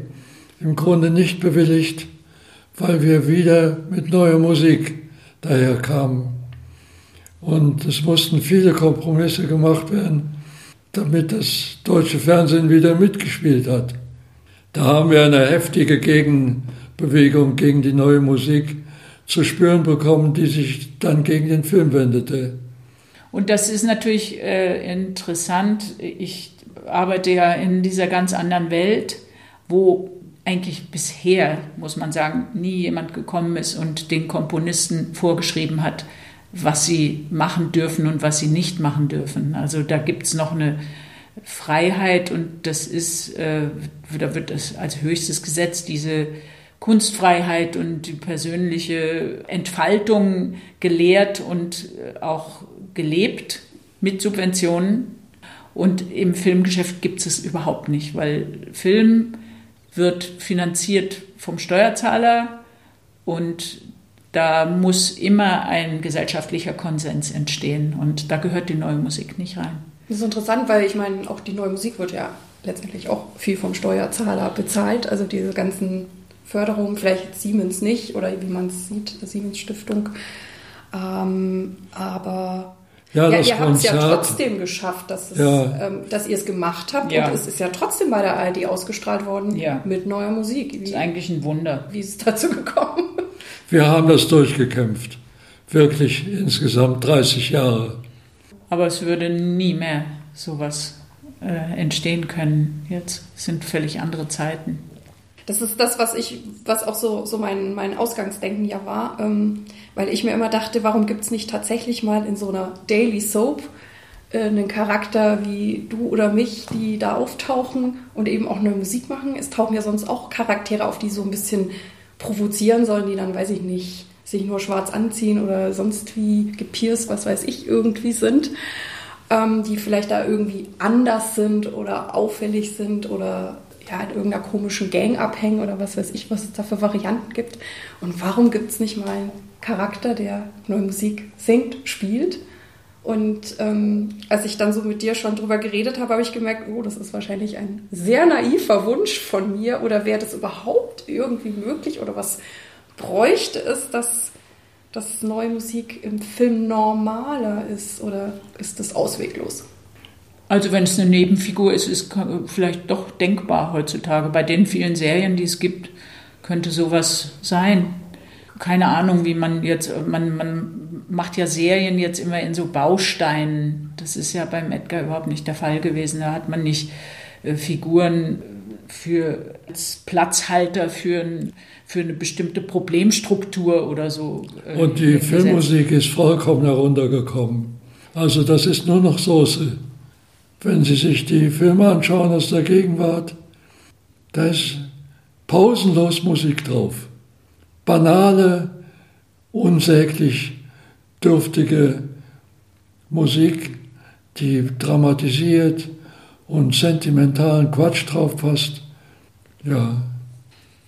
im Grunde nicht bewilligt, weil wir wieder mit neuer Musik daherkamen. Und es mussten viele Kompromisse gemacht werden, damit das deutsche Fernsehen wieder mitgespielt hat. Da haben wir eine heftige Gegenbewegung gegen die neue Musik zu spüren bekommen, die sich dann gegen den Film wendete. Und das ist natürlich äh, interessant. Ich arbeite ja in dieser ganz anderen Welt, wo eigentlich bisher, muss man sagen, nie jemand gekommen ist und den Komponisten vorgeschrieben hat, was sie machen dürfen und was sie nicht machen dürfen. Also da gibt es noch eine Freiheit und das ist, äh, da wird es als höchstes Gesetz diese Kunstfreiheit und die persönliche Entfaltung gelehrt und äh, auch gelebt mit Subventionen. Und im Filmgeschäft gibt es es überhaupt nicht, weil Film wird finanziert vom Steuerzahler und da muss immer ein gesellschaftlicher Konsens entstehen und da gehört die neue Musik nicht rein. Das ist interessant, weil ich meine, auch die neue Musik wird ja letztendlich auch viel vom Steuerzahler bezahlt. Also diese ganzen Förderungen, vielleicht Siemens nicht oder wie man es sieht, die Siemens Stiftung. Ähm, aber ja, ja ihr habt es ja trotzdem geschafft, dass, es, ja. ähm, dass ihr es gemacht habt. Ja. Und es ist ja trotzdem bei der ARD ausgestrahlt worden ja. mit neuer Musik. Wie, das ist eigentlich ein Wunder. Wie ist es dazu gekommen? [laughs] Wir haben das durchgekämpft. Wirklich insgesamt 30 Jahre. Aber es würde nie mehr sowas äh, entstehen können. Jetzt sind völlig andere Zeiten. Das ist das, was ich, was auch so, so mein, mein Ausgangsdenken ja war, ähm, weil ich mir immer dachte, warum gibt es nicht tatsächlich mal in so einer Daily Soap äh, einen Charakter wie du oder mich, die da auftauchen und eben auch eine Musik machen. Es tauchen ja sonst auch Charaktere auf, die so ein bisschen provozieren sollen, die dann, weiß ich nicht, sich nur schwarz anziehen oder sonst wie gepierst, was weiß ich, irgendwie sind, ähm, die vielleicht da irgendwie anders sind oder auffällig sind oder ja, in irgendeiner komischen Gang abhängen oder was weiß ich, was es da für Varianten gibt. Und warum gibt es nicht mal einen Charakter, der neue Musik singt, spielt? Und ähm, als ich dann so mit dir schon drüber geredet habe, habe ich gemerkt, oh, das ist wahrscheinlich ein sehr naiver Wunsch von mir. Oder wäre das überhaupt irgendwie möglich? Oder was bräuchte es, dass, dass neue Musik im Film normaler ist? Oder ist das ausweglos? Also wenn es eine Nebenfigur ist, ist vielleicht doch denkbar heutzutage. Bei den vielen Serien, die es gibt, könnte sowas sein. Keine Ahnung, wie man jetzt, man, man macht ja Serien jetzt immer in so Bausteinen. Das ist ja beim Edgar überhaupt nicht der Fall gewesen. Da hat man nicht äh, Figuren für als Platzhalter für, ein, für eine bestimmte Problemstruktur oder so. Äh, Und die Filmmusik ist vollkommen heruntergekommen. Also das ist nur noch Soße. Wenn Sie sich die Filme anschauen aus der Gegenwart, da ist pausenlos Musik drauf. Banale, unsäglich dürftige Musik, die dramatisiert und sentimentalen Quatsch drauf passt. Ja.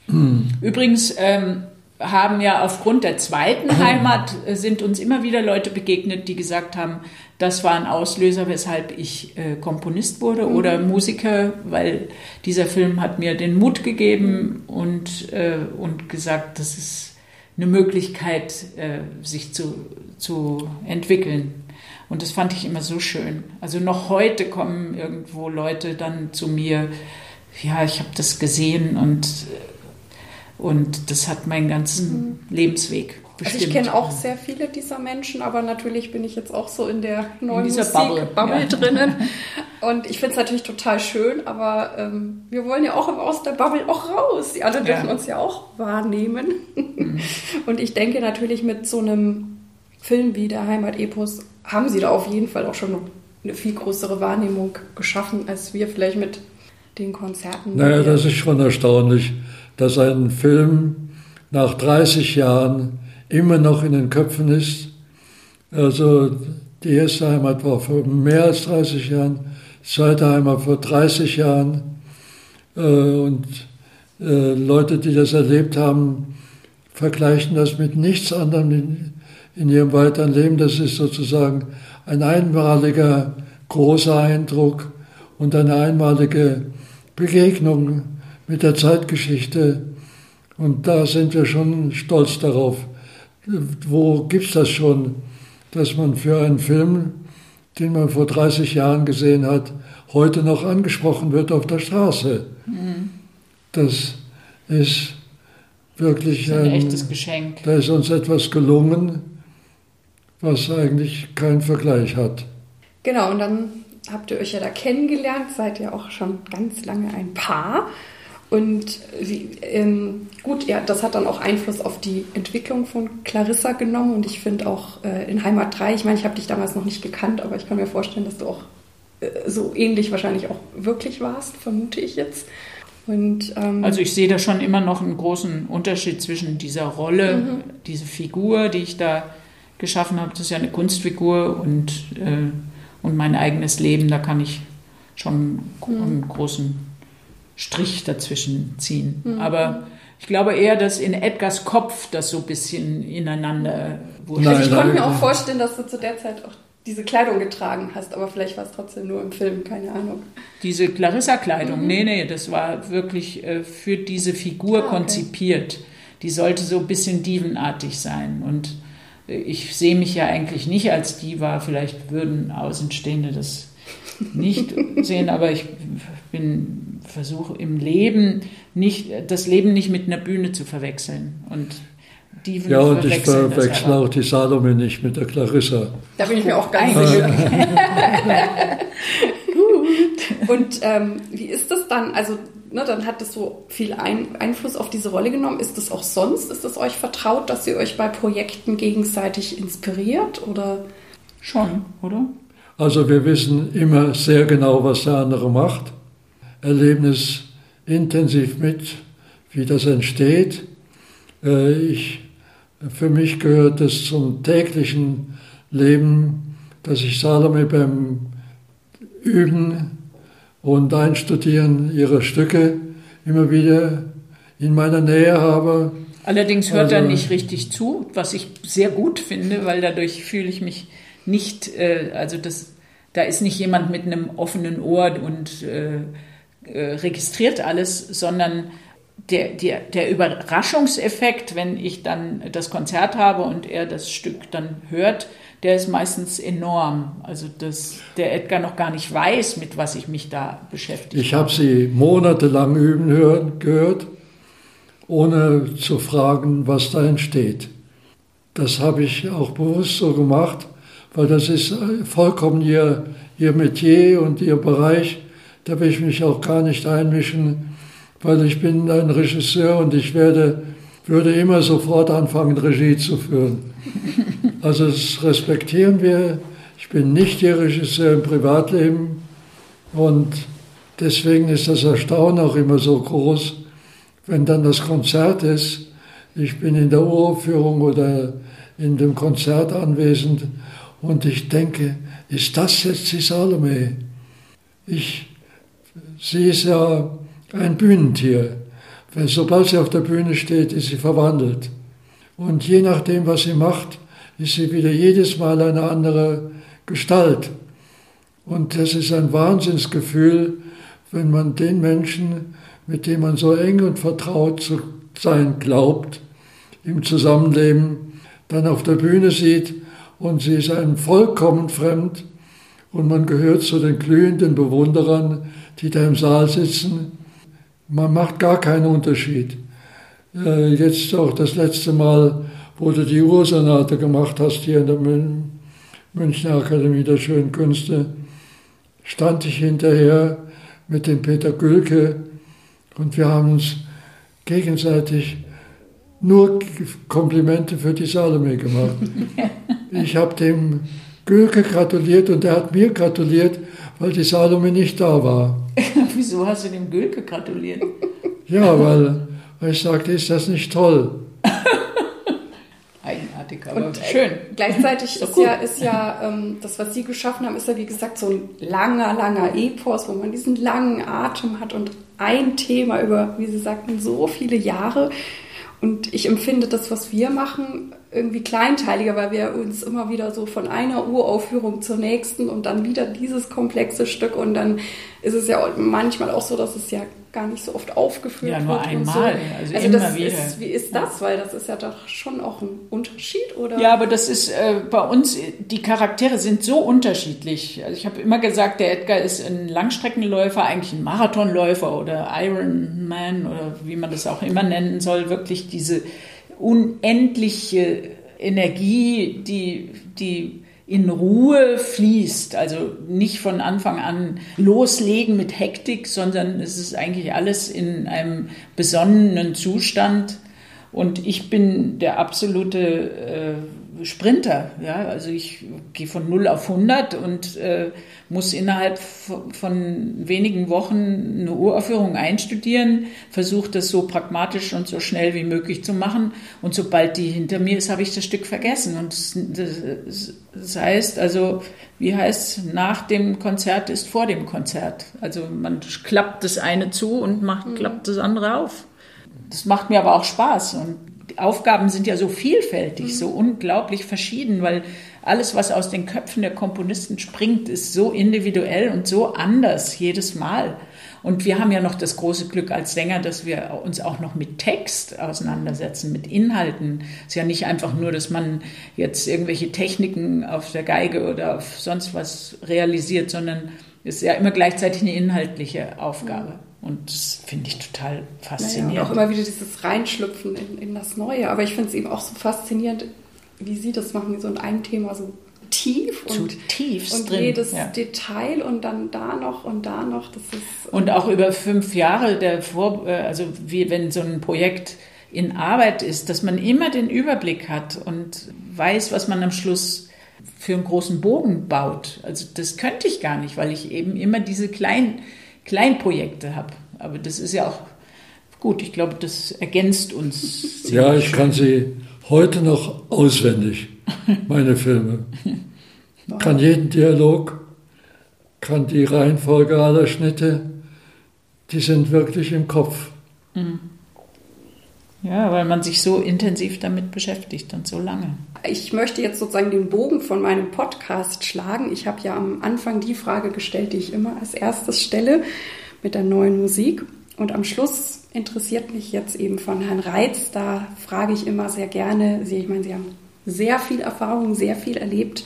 Hm. Übrigens, ähm, haben ja aufgrund der zweiten [laughs] Heimat äh, sind uns immer wieder Leute begegnet, die gesagt haben, das war ein Auslöser, weshalb ich äh, Komponist wurde mhm. oder Musiker, weil dieser Film hat mir den Mut gegeben und, äh, und gesagt, das ist eine Möglichkeit, äh, sich zu, zu entwickeln. Und das fand ich immer so schön. Also noch heute kommen irgendwo Leute dann zu mir, ja, ich habe das gesehen und äh, und das hat meinen ganzen mhm. Lebensweg bestimmt. Also ich kenne auch sehr viele dieser Menschen, aber natürlich bin ich jetzt auch so in der neuen in Musik Bubble, Bubble ja. drinnen. Und ich finde es natürlich total schön, aber ähm, wir wollen ja auch aus der Bubble auch raus. Die alle dürfen ja. uns ja auch wahrnehmen. Mhm. [laughs] Und ich denke natürlich mit so einem Film wie der Heimat-Epos haben sie da auf jeden Fall auch schon eine viel größere Wahrnehmung geschaffen, als wir vielleicht mit den Konzerten. Naja, das ist schon erstaunlich dass ein Film nach 30 Jahren immer noch in den Köpfen ist. Also die erste Heimat war vor mehr als 30 Jahren, zweite Heimat vor 30 Jahren. Äh, und äh, Leute, die das erlebt haben, vergleichen das mit nichts anderem in, ihrem weiteren Leben. Das ist sozusagen ein einmaliger großer Eindruck und eine einmalige Begegnung mit der Zeitgeschichte. Und da sind wir schon stolz darauf. Wo gibt es das schon, dass man für einen Film, den man vor 30 Jahren gesehen hat, heute noch angesprochen wird auf der Straße? Mhm. Das ist wirklich das ist ein, ein echtes Geschenk. Da ist uns etwas gelungen, was eigentlich keinen Vergleich hat. Genau, und dann habt ihr euch ja da kennengelernt, seid ja auch schon ganz lange ein Paar. Und wie, ähm, gut, ja, das hat dann auch Einfluss auf die Entwicklung von Clarissa genommen. Und ich finde auch äh, in Heimat 3, ich meine, ich habe dich damals noch nicht gekannt, aber ich kann mir vorstellen, dass du auch äh, so ähnlich wahrscheinlich auch wirklich warst, vermute ich jetzt. Und, ähm, also ich sehe da schon immer noch einen großen Unterschied zwischen dieser Rolle, mhm. diese Figur, die ich da geschaffen habe, das ist ja eine Kunstfigur und, äh, und mein eigenes Leben, da kann ich schon mhm. einen großen Strich dazwischen ziehen. Mhm. Aber ich glaube eher, dass in Edgars Kopf das so ein bisschen ineinander wurde. Also ich konnte mir auch vorstellen, dass du zu der Zeit auch diese Kleidung getragen hast, aber vielleicht war es trotzdem nur im Film, keine Ahnung. Diese Clarissa-Kleidung, mhm. nee, nee, das war wirklich äh, für diese Figur ah, okay. konzipiert. Die sollte so ein bisschen divenartig sein. Und äh, ich sehe mich ja eigentlich nicht als Diva, vielleicht würden Außenstehende das nicht sehen, aber ich bin versuche im Leben nicht das Leben nicht mit einer Bühne zu verwechseln und die ja, und ich verwechsle auch die Salome nicht mit der Clarissa. Da bin ich mir auch ganz sicher. [laughs] Gut. Und ähm, wie ist das dann? Also, ne, dann hat das so viel Ein Einfluss auf diese Rolle genommen. Ist das auch sonst? Ist es euch vertraut, dass ihr euch bei Projekten gegenseitig inspiriert? Oder? Schon, oder? Also wir wissen immer sehr genau, was der andere macht, erleben es intensiv mit, wie das entsteht. Äh, ich, für mich gehört es zum täglichen Leben, dass ich Salome beim Üben und Einstudieren ihrer Stücke immer wieder in meiner Nähe habe. Allerdings hört also, er nicht richtig zu, was ich sehr gut finde, weil dadurch fühle ich mich nicht, äh, also das, da ist nicht jemand mit einem offenen Ohr und äh, äh, registriert alles, sondern der, der, der Überraschungseffekt, wenn ich dann das Konzert habe und er das Stück dann hört, der ist meistens enorm. Also dass der Edgar noch gar nicht weiß, mit was ich mich da beschäftige. Ich habe sie monatelang üben hören, gehört, ohne zu fragen, was da entsteht. Das habe ich auch bewusst so gemacht, weil das ist äh, vollkommen ihr, ihr Metier und ihr Bereich. Da will ich mich auch gar nicht einmischen, weil ich bin ein Regisseur und ich werde, würde immer sofort anfangen, Regie zu führen. [laughs] Also das respektieren wir. Ich bin nicht Ihr Regisseur im Privatleben und deswegen ist das Erstaunen auch immer so groß, wenn dann das Konzert ist. Ich bin in der Uraufführung oder in dem Konzert anwesend und ich denke, ist das jetzt die Salome? Ich, sie ist ja ein Bühnentier. Weil sobald sie auf der Bühne steht, ist sie verwandelt. Und je nachdem, was sie macht, ist sie wieder jedes Mal eine andere Gestalt. Und das ist ein Wahnsinnsgefühl, wenn man den Menschen, mit dem man so eng und vertraut zu sein glaubt, im Zusammenleben, dann auf der Bühne sieht und sie ist einem vollkommen fremd und man gehört zu den glühenden Bewunderern, die da im Saal sitzen. Man macht gar keinen Unterschied. Äh, jetzt auch das letzte Mal, wo du die Ursonate gemacht hast hier in der Münchner Akademie der Schönen Künste, stand ich hinterher mit dem Peter Gülke und wir haben uns gegenseitig nur Komplimente für die Salome gemacht. [laughs] Ich habe dem Gülke gratuliert und er hat mir gratuliert, weil die Salome nicht da war. [laughs] Wieso hast du dem Gülke gratuliert? Ja, weil, weil ich sagte, ist das nicht toll? [laughs] Eigenartig, aber und, äh, schön. Gleichzeitig ist, ist ja, ist ja ähm, das, was Sie geschaffen haben, ist ja wie gesagt so ein langer, langer Epos, wo man diesen langen Atem hat und ein Thema über, wie Sie sagten, so viele Jahre. Und ich empfinde das, was wir machen, irgendwie kleinteiliger, weil wir uns immer wieder so von einer Uraufführung zur nächsten und dann wieder dieses komplexe Stück und dann ist es ja manchmal auch so, dass es ja gar nicht so oft aufgeführt wird. Ja, nur einmal, so. also, also immer wieder. Ist, wie ist das? Weil das ist ja doch schon auch ein Unterschied, oder? Ja, aber das ist äh, bei uns, die Charaktere sind so unterschiedlich. Also ich habe immer gesagt, der Edgar ist ein Langstreckenläufer, eigentlich ein Marathonläufer oder Ironman oder wie man das auch immer nennen soll, wirklich diese unendliche Energie, die, die in Ruhe fließt. Also nicht von Anfang an loslegen mit Hektik, sondern es ist eigentlich alles in einem besonnenen Zustand. Und ich bin der absolute äh, Sprinter. Ja? Also ich gehe von 0 auf 100 und äh, muss innerhalb von wenigen Wochen eine Uraufführung einstudieren, versuche das so pragmatisch und so schnell wie möglich zu machen. Und sobald die hinter mir ist, habe ich das Stück vergessen. Und das, das heißt also, wie heißt nach dem Konzert ist vor dem Konzert. Also man klappt das eine zu und macht, mhm. klappt das andere auf. Das macht mir aber auch Spaß. Und Aufgaben sind ja so vielfältig, mhm. so unglaublich verschieden, weil alles, was aus den Köpfen der Komponisten springt, ist so individuell und so anders jedes Mal. Und wir haben ja noch das große Glück als Sänger, dass wir uns auch noch mit Text auseinandersetzen, mit Inhalten. Es ist ja nicht einfach nur, dass man jetzt irgendwelche Techniken auf der Geige oder auf sonst was realisiert, sondern es ist ja immer gleichzeitig eine inhaltliche Aufgabe. Und das finde ich total faszinierend. Naja, und auch immer wieder dieses Reinschlüpfen in, in das Neue. Aber ich finde es eben auch so faszinierend, wie Sie das machen, so in einem Thema so tief und, tief und drin, jedes ja. Detail und dann da noch und da noch. Das ist, und auch über fünf Jahre der Vor, äh, also wie wenn so ein Projekt in Arbeit ist, dass man immer den Überblick hat und weiß, was man am Schluss für einen großen Bogen baut. Also das könnte ich gar nicht, weil ich eben immer diese kleinen Kleinprojekte habe. Aber das ist ja auch gut. Ich glaube, das ergänzt uns. [laughs] Ja, ich kann sie heute noch auswendig, [laughs] meine Filme. Kann jeden Dialog, kann die Reihenfolge aller Schnitte, die sind wirklich im Kopf. Mhm. Ja, weil man sich so intensiv damit beschäftigt und so lange. Ich möchte jetzt sozusagen den Bogen von meinem Podcast schlagen. Ich habe ja am Anfang die Frage gestellt, die ich immer als erstes stelle mit der neuen Musik. Und am Schluss interessiert mich jetzt eben von Herrn Reitz. Da frage ich immer sehr gerne, ich meine, Sie haben sehr viel Erfahrung, sehr viel erlebt.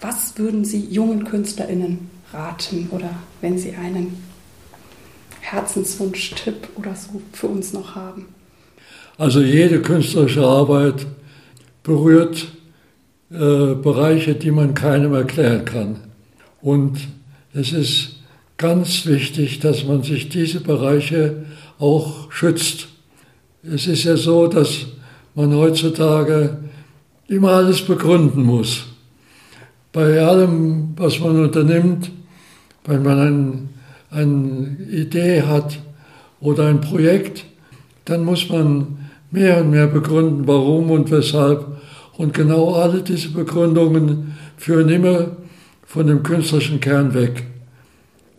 Was würden Sie jungen KünstlerInnen raten oder wenn Sie einen Herzenswunsch-Tipp oder so für uns noch haben? Also jede künstlerische Arbeit berührt äh, Bereiche, die man keinem erklären kann. Und es ist ganz wichtig, dass man sich diese Bereiche auch schützt. Es ist ja so, dass man heutzutage immer alles begründen muss. Bei allem, was man unternimmt, wenn man ein, eine Idee hat oder ein Projekt, dann muss man mehr und mehr begründen, warum und weshalb. Und genau alle diese Begründungen führen immer von dem künstlerischen Kern weg.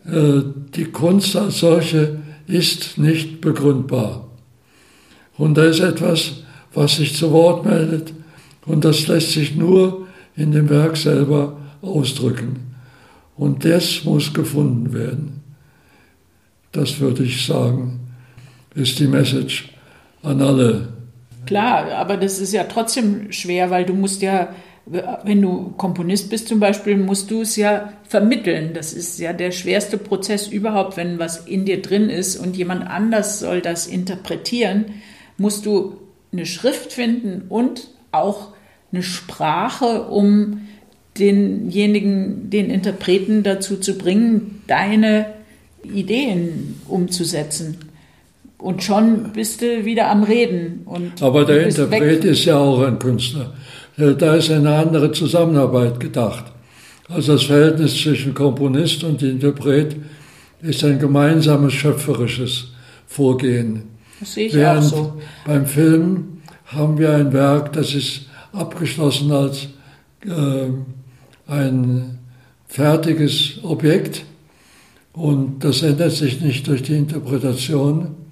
Äh, die Kunst als solche ist nicht begründbar. Und da ist etwas, was sich zu Wort meldet, und das lässt sich nur in dem Werk selber ausdrücken. Und das muss gefunden werden. Das würde ich sagen, ist die Message an alle. Klar, aber das ist ja trotzdem schwer, weil du musst ja, wenn du Komponist bist zum Beispiel, musst du es ja vermitteln. Das ist ja der schwerste Prozess überhaupt, wenn was in dir drin ist und jemand anders soll das interpretieren, musst du eine Schrift finden und auch eine Sprache, um denjenigen, den Interpreten dazu zu bringen, deine Ideen umzusetzen. Und schon bist du wieder am Reden. Und Aber der Interpret ist ja auch ein Künstler. Äh, da ist eine andere Zusammenarbeit gedacht. Also das Verhältnis zwischen Komponist und Interpret ist ein gemeinsames schöpferisches Vorgehen. Das sehe ich Während auch so. Beim Film haben wir ein Werk, das ist abgeschlossen als äh, ein fertiges Objekt und das ändert sich nicht durch die Interpretation.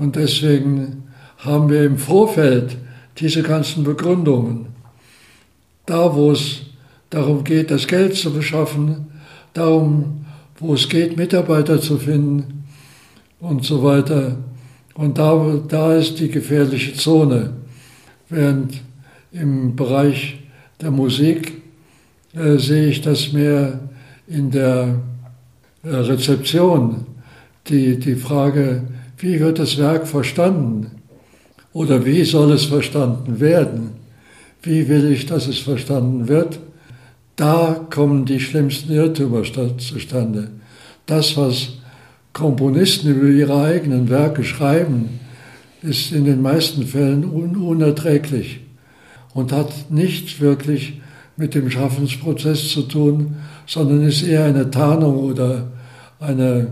Und deswegen haben wir im Vorfeld diese ganzen Begründungen. Da, wo es darum geht, das Geld zu beschaffen, darum, wo es geht, Mitarbeiter zu finden und so weiter. Und da, da ist die gefährliche Zone. Während im Bereich der Musik äh, sehe ich das mehr in der äh, Rezeption, die, die Frage, wie wird das Werk verstanden? Oder wie soll es verstanden werden? Wie will ich, dass es verstanden wird? da kommen die schlimmsten Irrtümer zustande. Das, was Komponisten über ihre eigenen Werke schreiben, ist in den meisten Fällen un unerträglich und hat nichts wirklich mit dem Schaffensprozess zu tun, sondern ist eher eine Tarnung oder eine,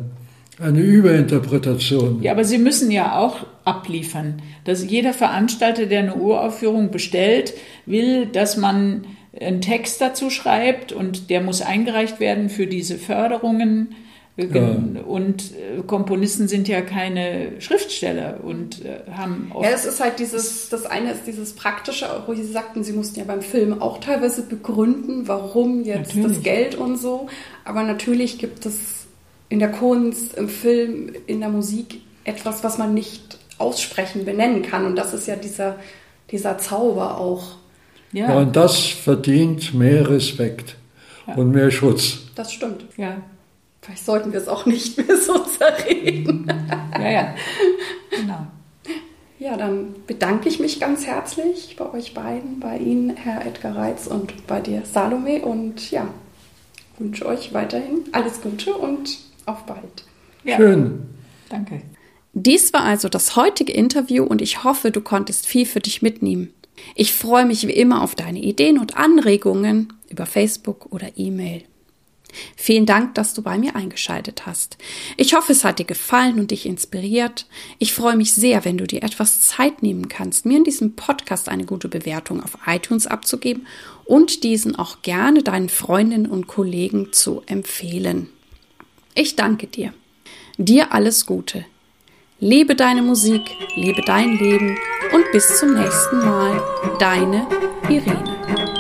eine Überinterpretation. Ja, aber Sie müssen ja auch abliefern. Dass jeder Veranstalter, der eine Uraufführung bestellt, will, dass man einen Text dazu schreibt und der muss eingereicht werden für diese Förderungen. Ja. Und äh, Komponisten sind ja keine Schriftsteller und äh, haben oft. Ja, es ist halt dieses, das eine ist dieses Praktische, wo Sie sagten, Sie mussten ja beim Film auch teilweise begründen, warum jetzt natürlich. das Geld und so. Aber natürlich gibt es in der Kunst, im Film, in der Musik etwas, was man nicht aussprechen, benennen kann. Und das ist ja dieser, dieser Zauber auch. Ja. ja und das verdient mehr Respekt ja. und mehr Schutz. Das stimmt. Ja. Vielleicht sollten wir es auch nicht mehr so zerreden. ja, ja. Genau. Ja, dann bedanke ich mich ganz herzlich bei euch beiden, bei Ihnen, Herr Edgar Reitz, und bei dir, Salome. Und ja, wünsche euch weiterhin alles Gute und auf bald. Ja. Schön. Danke. Dies war also das heutige Interview und ich hoffe, du konntest viel für dich mitnehmen. Ich freue mich wie immer auf deine Ideen und Anregungen über Facebook oder E-Mail. Vielen Dank, dass du bei mir eingeschaltet hast. Ich hoffe, es hat dir gefallen und dich inspiriert. Ich freue mich sehr, wenn du dir etwas Zeit nehmen kannst, mir in diesem Podcast eine gute Bewertung auf iTunes abzugeben und diesen auch gerne deinen Freundinnen und Kollegen zu empfehlen. Ich danke dir. Dir alles Gute. Lebe deine Musik, lebe dein Leben und bis zum nächsten Mal. Deine Irene.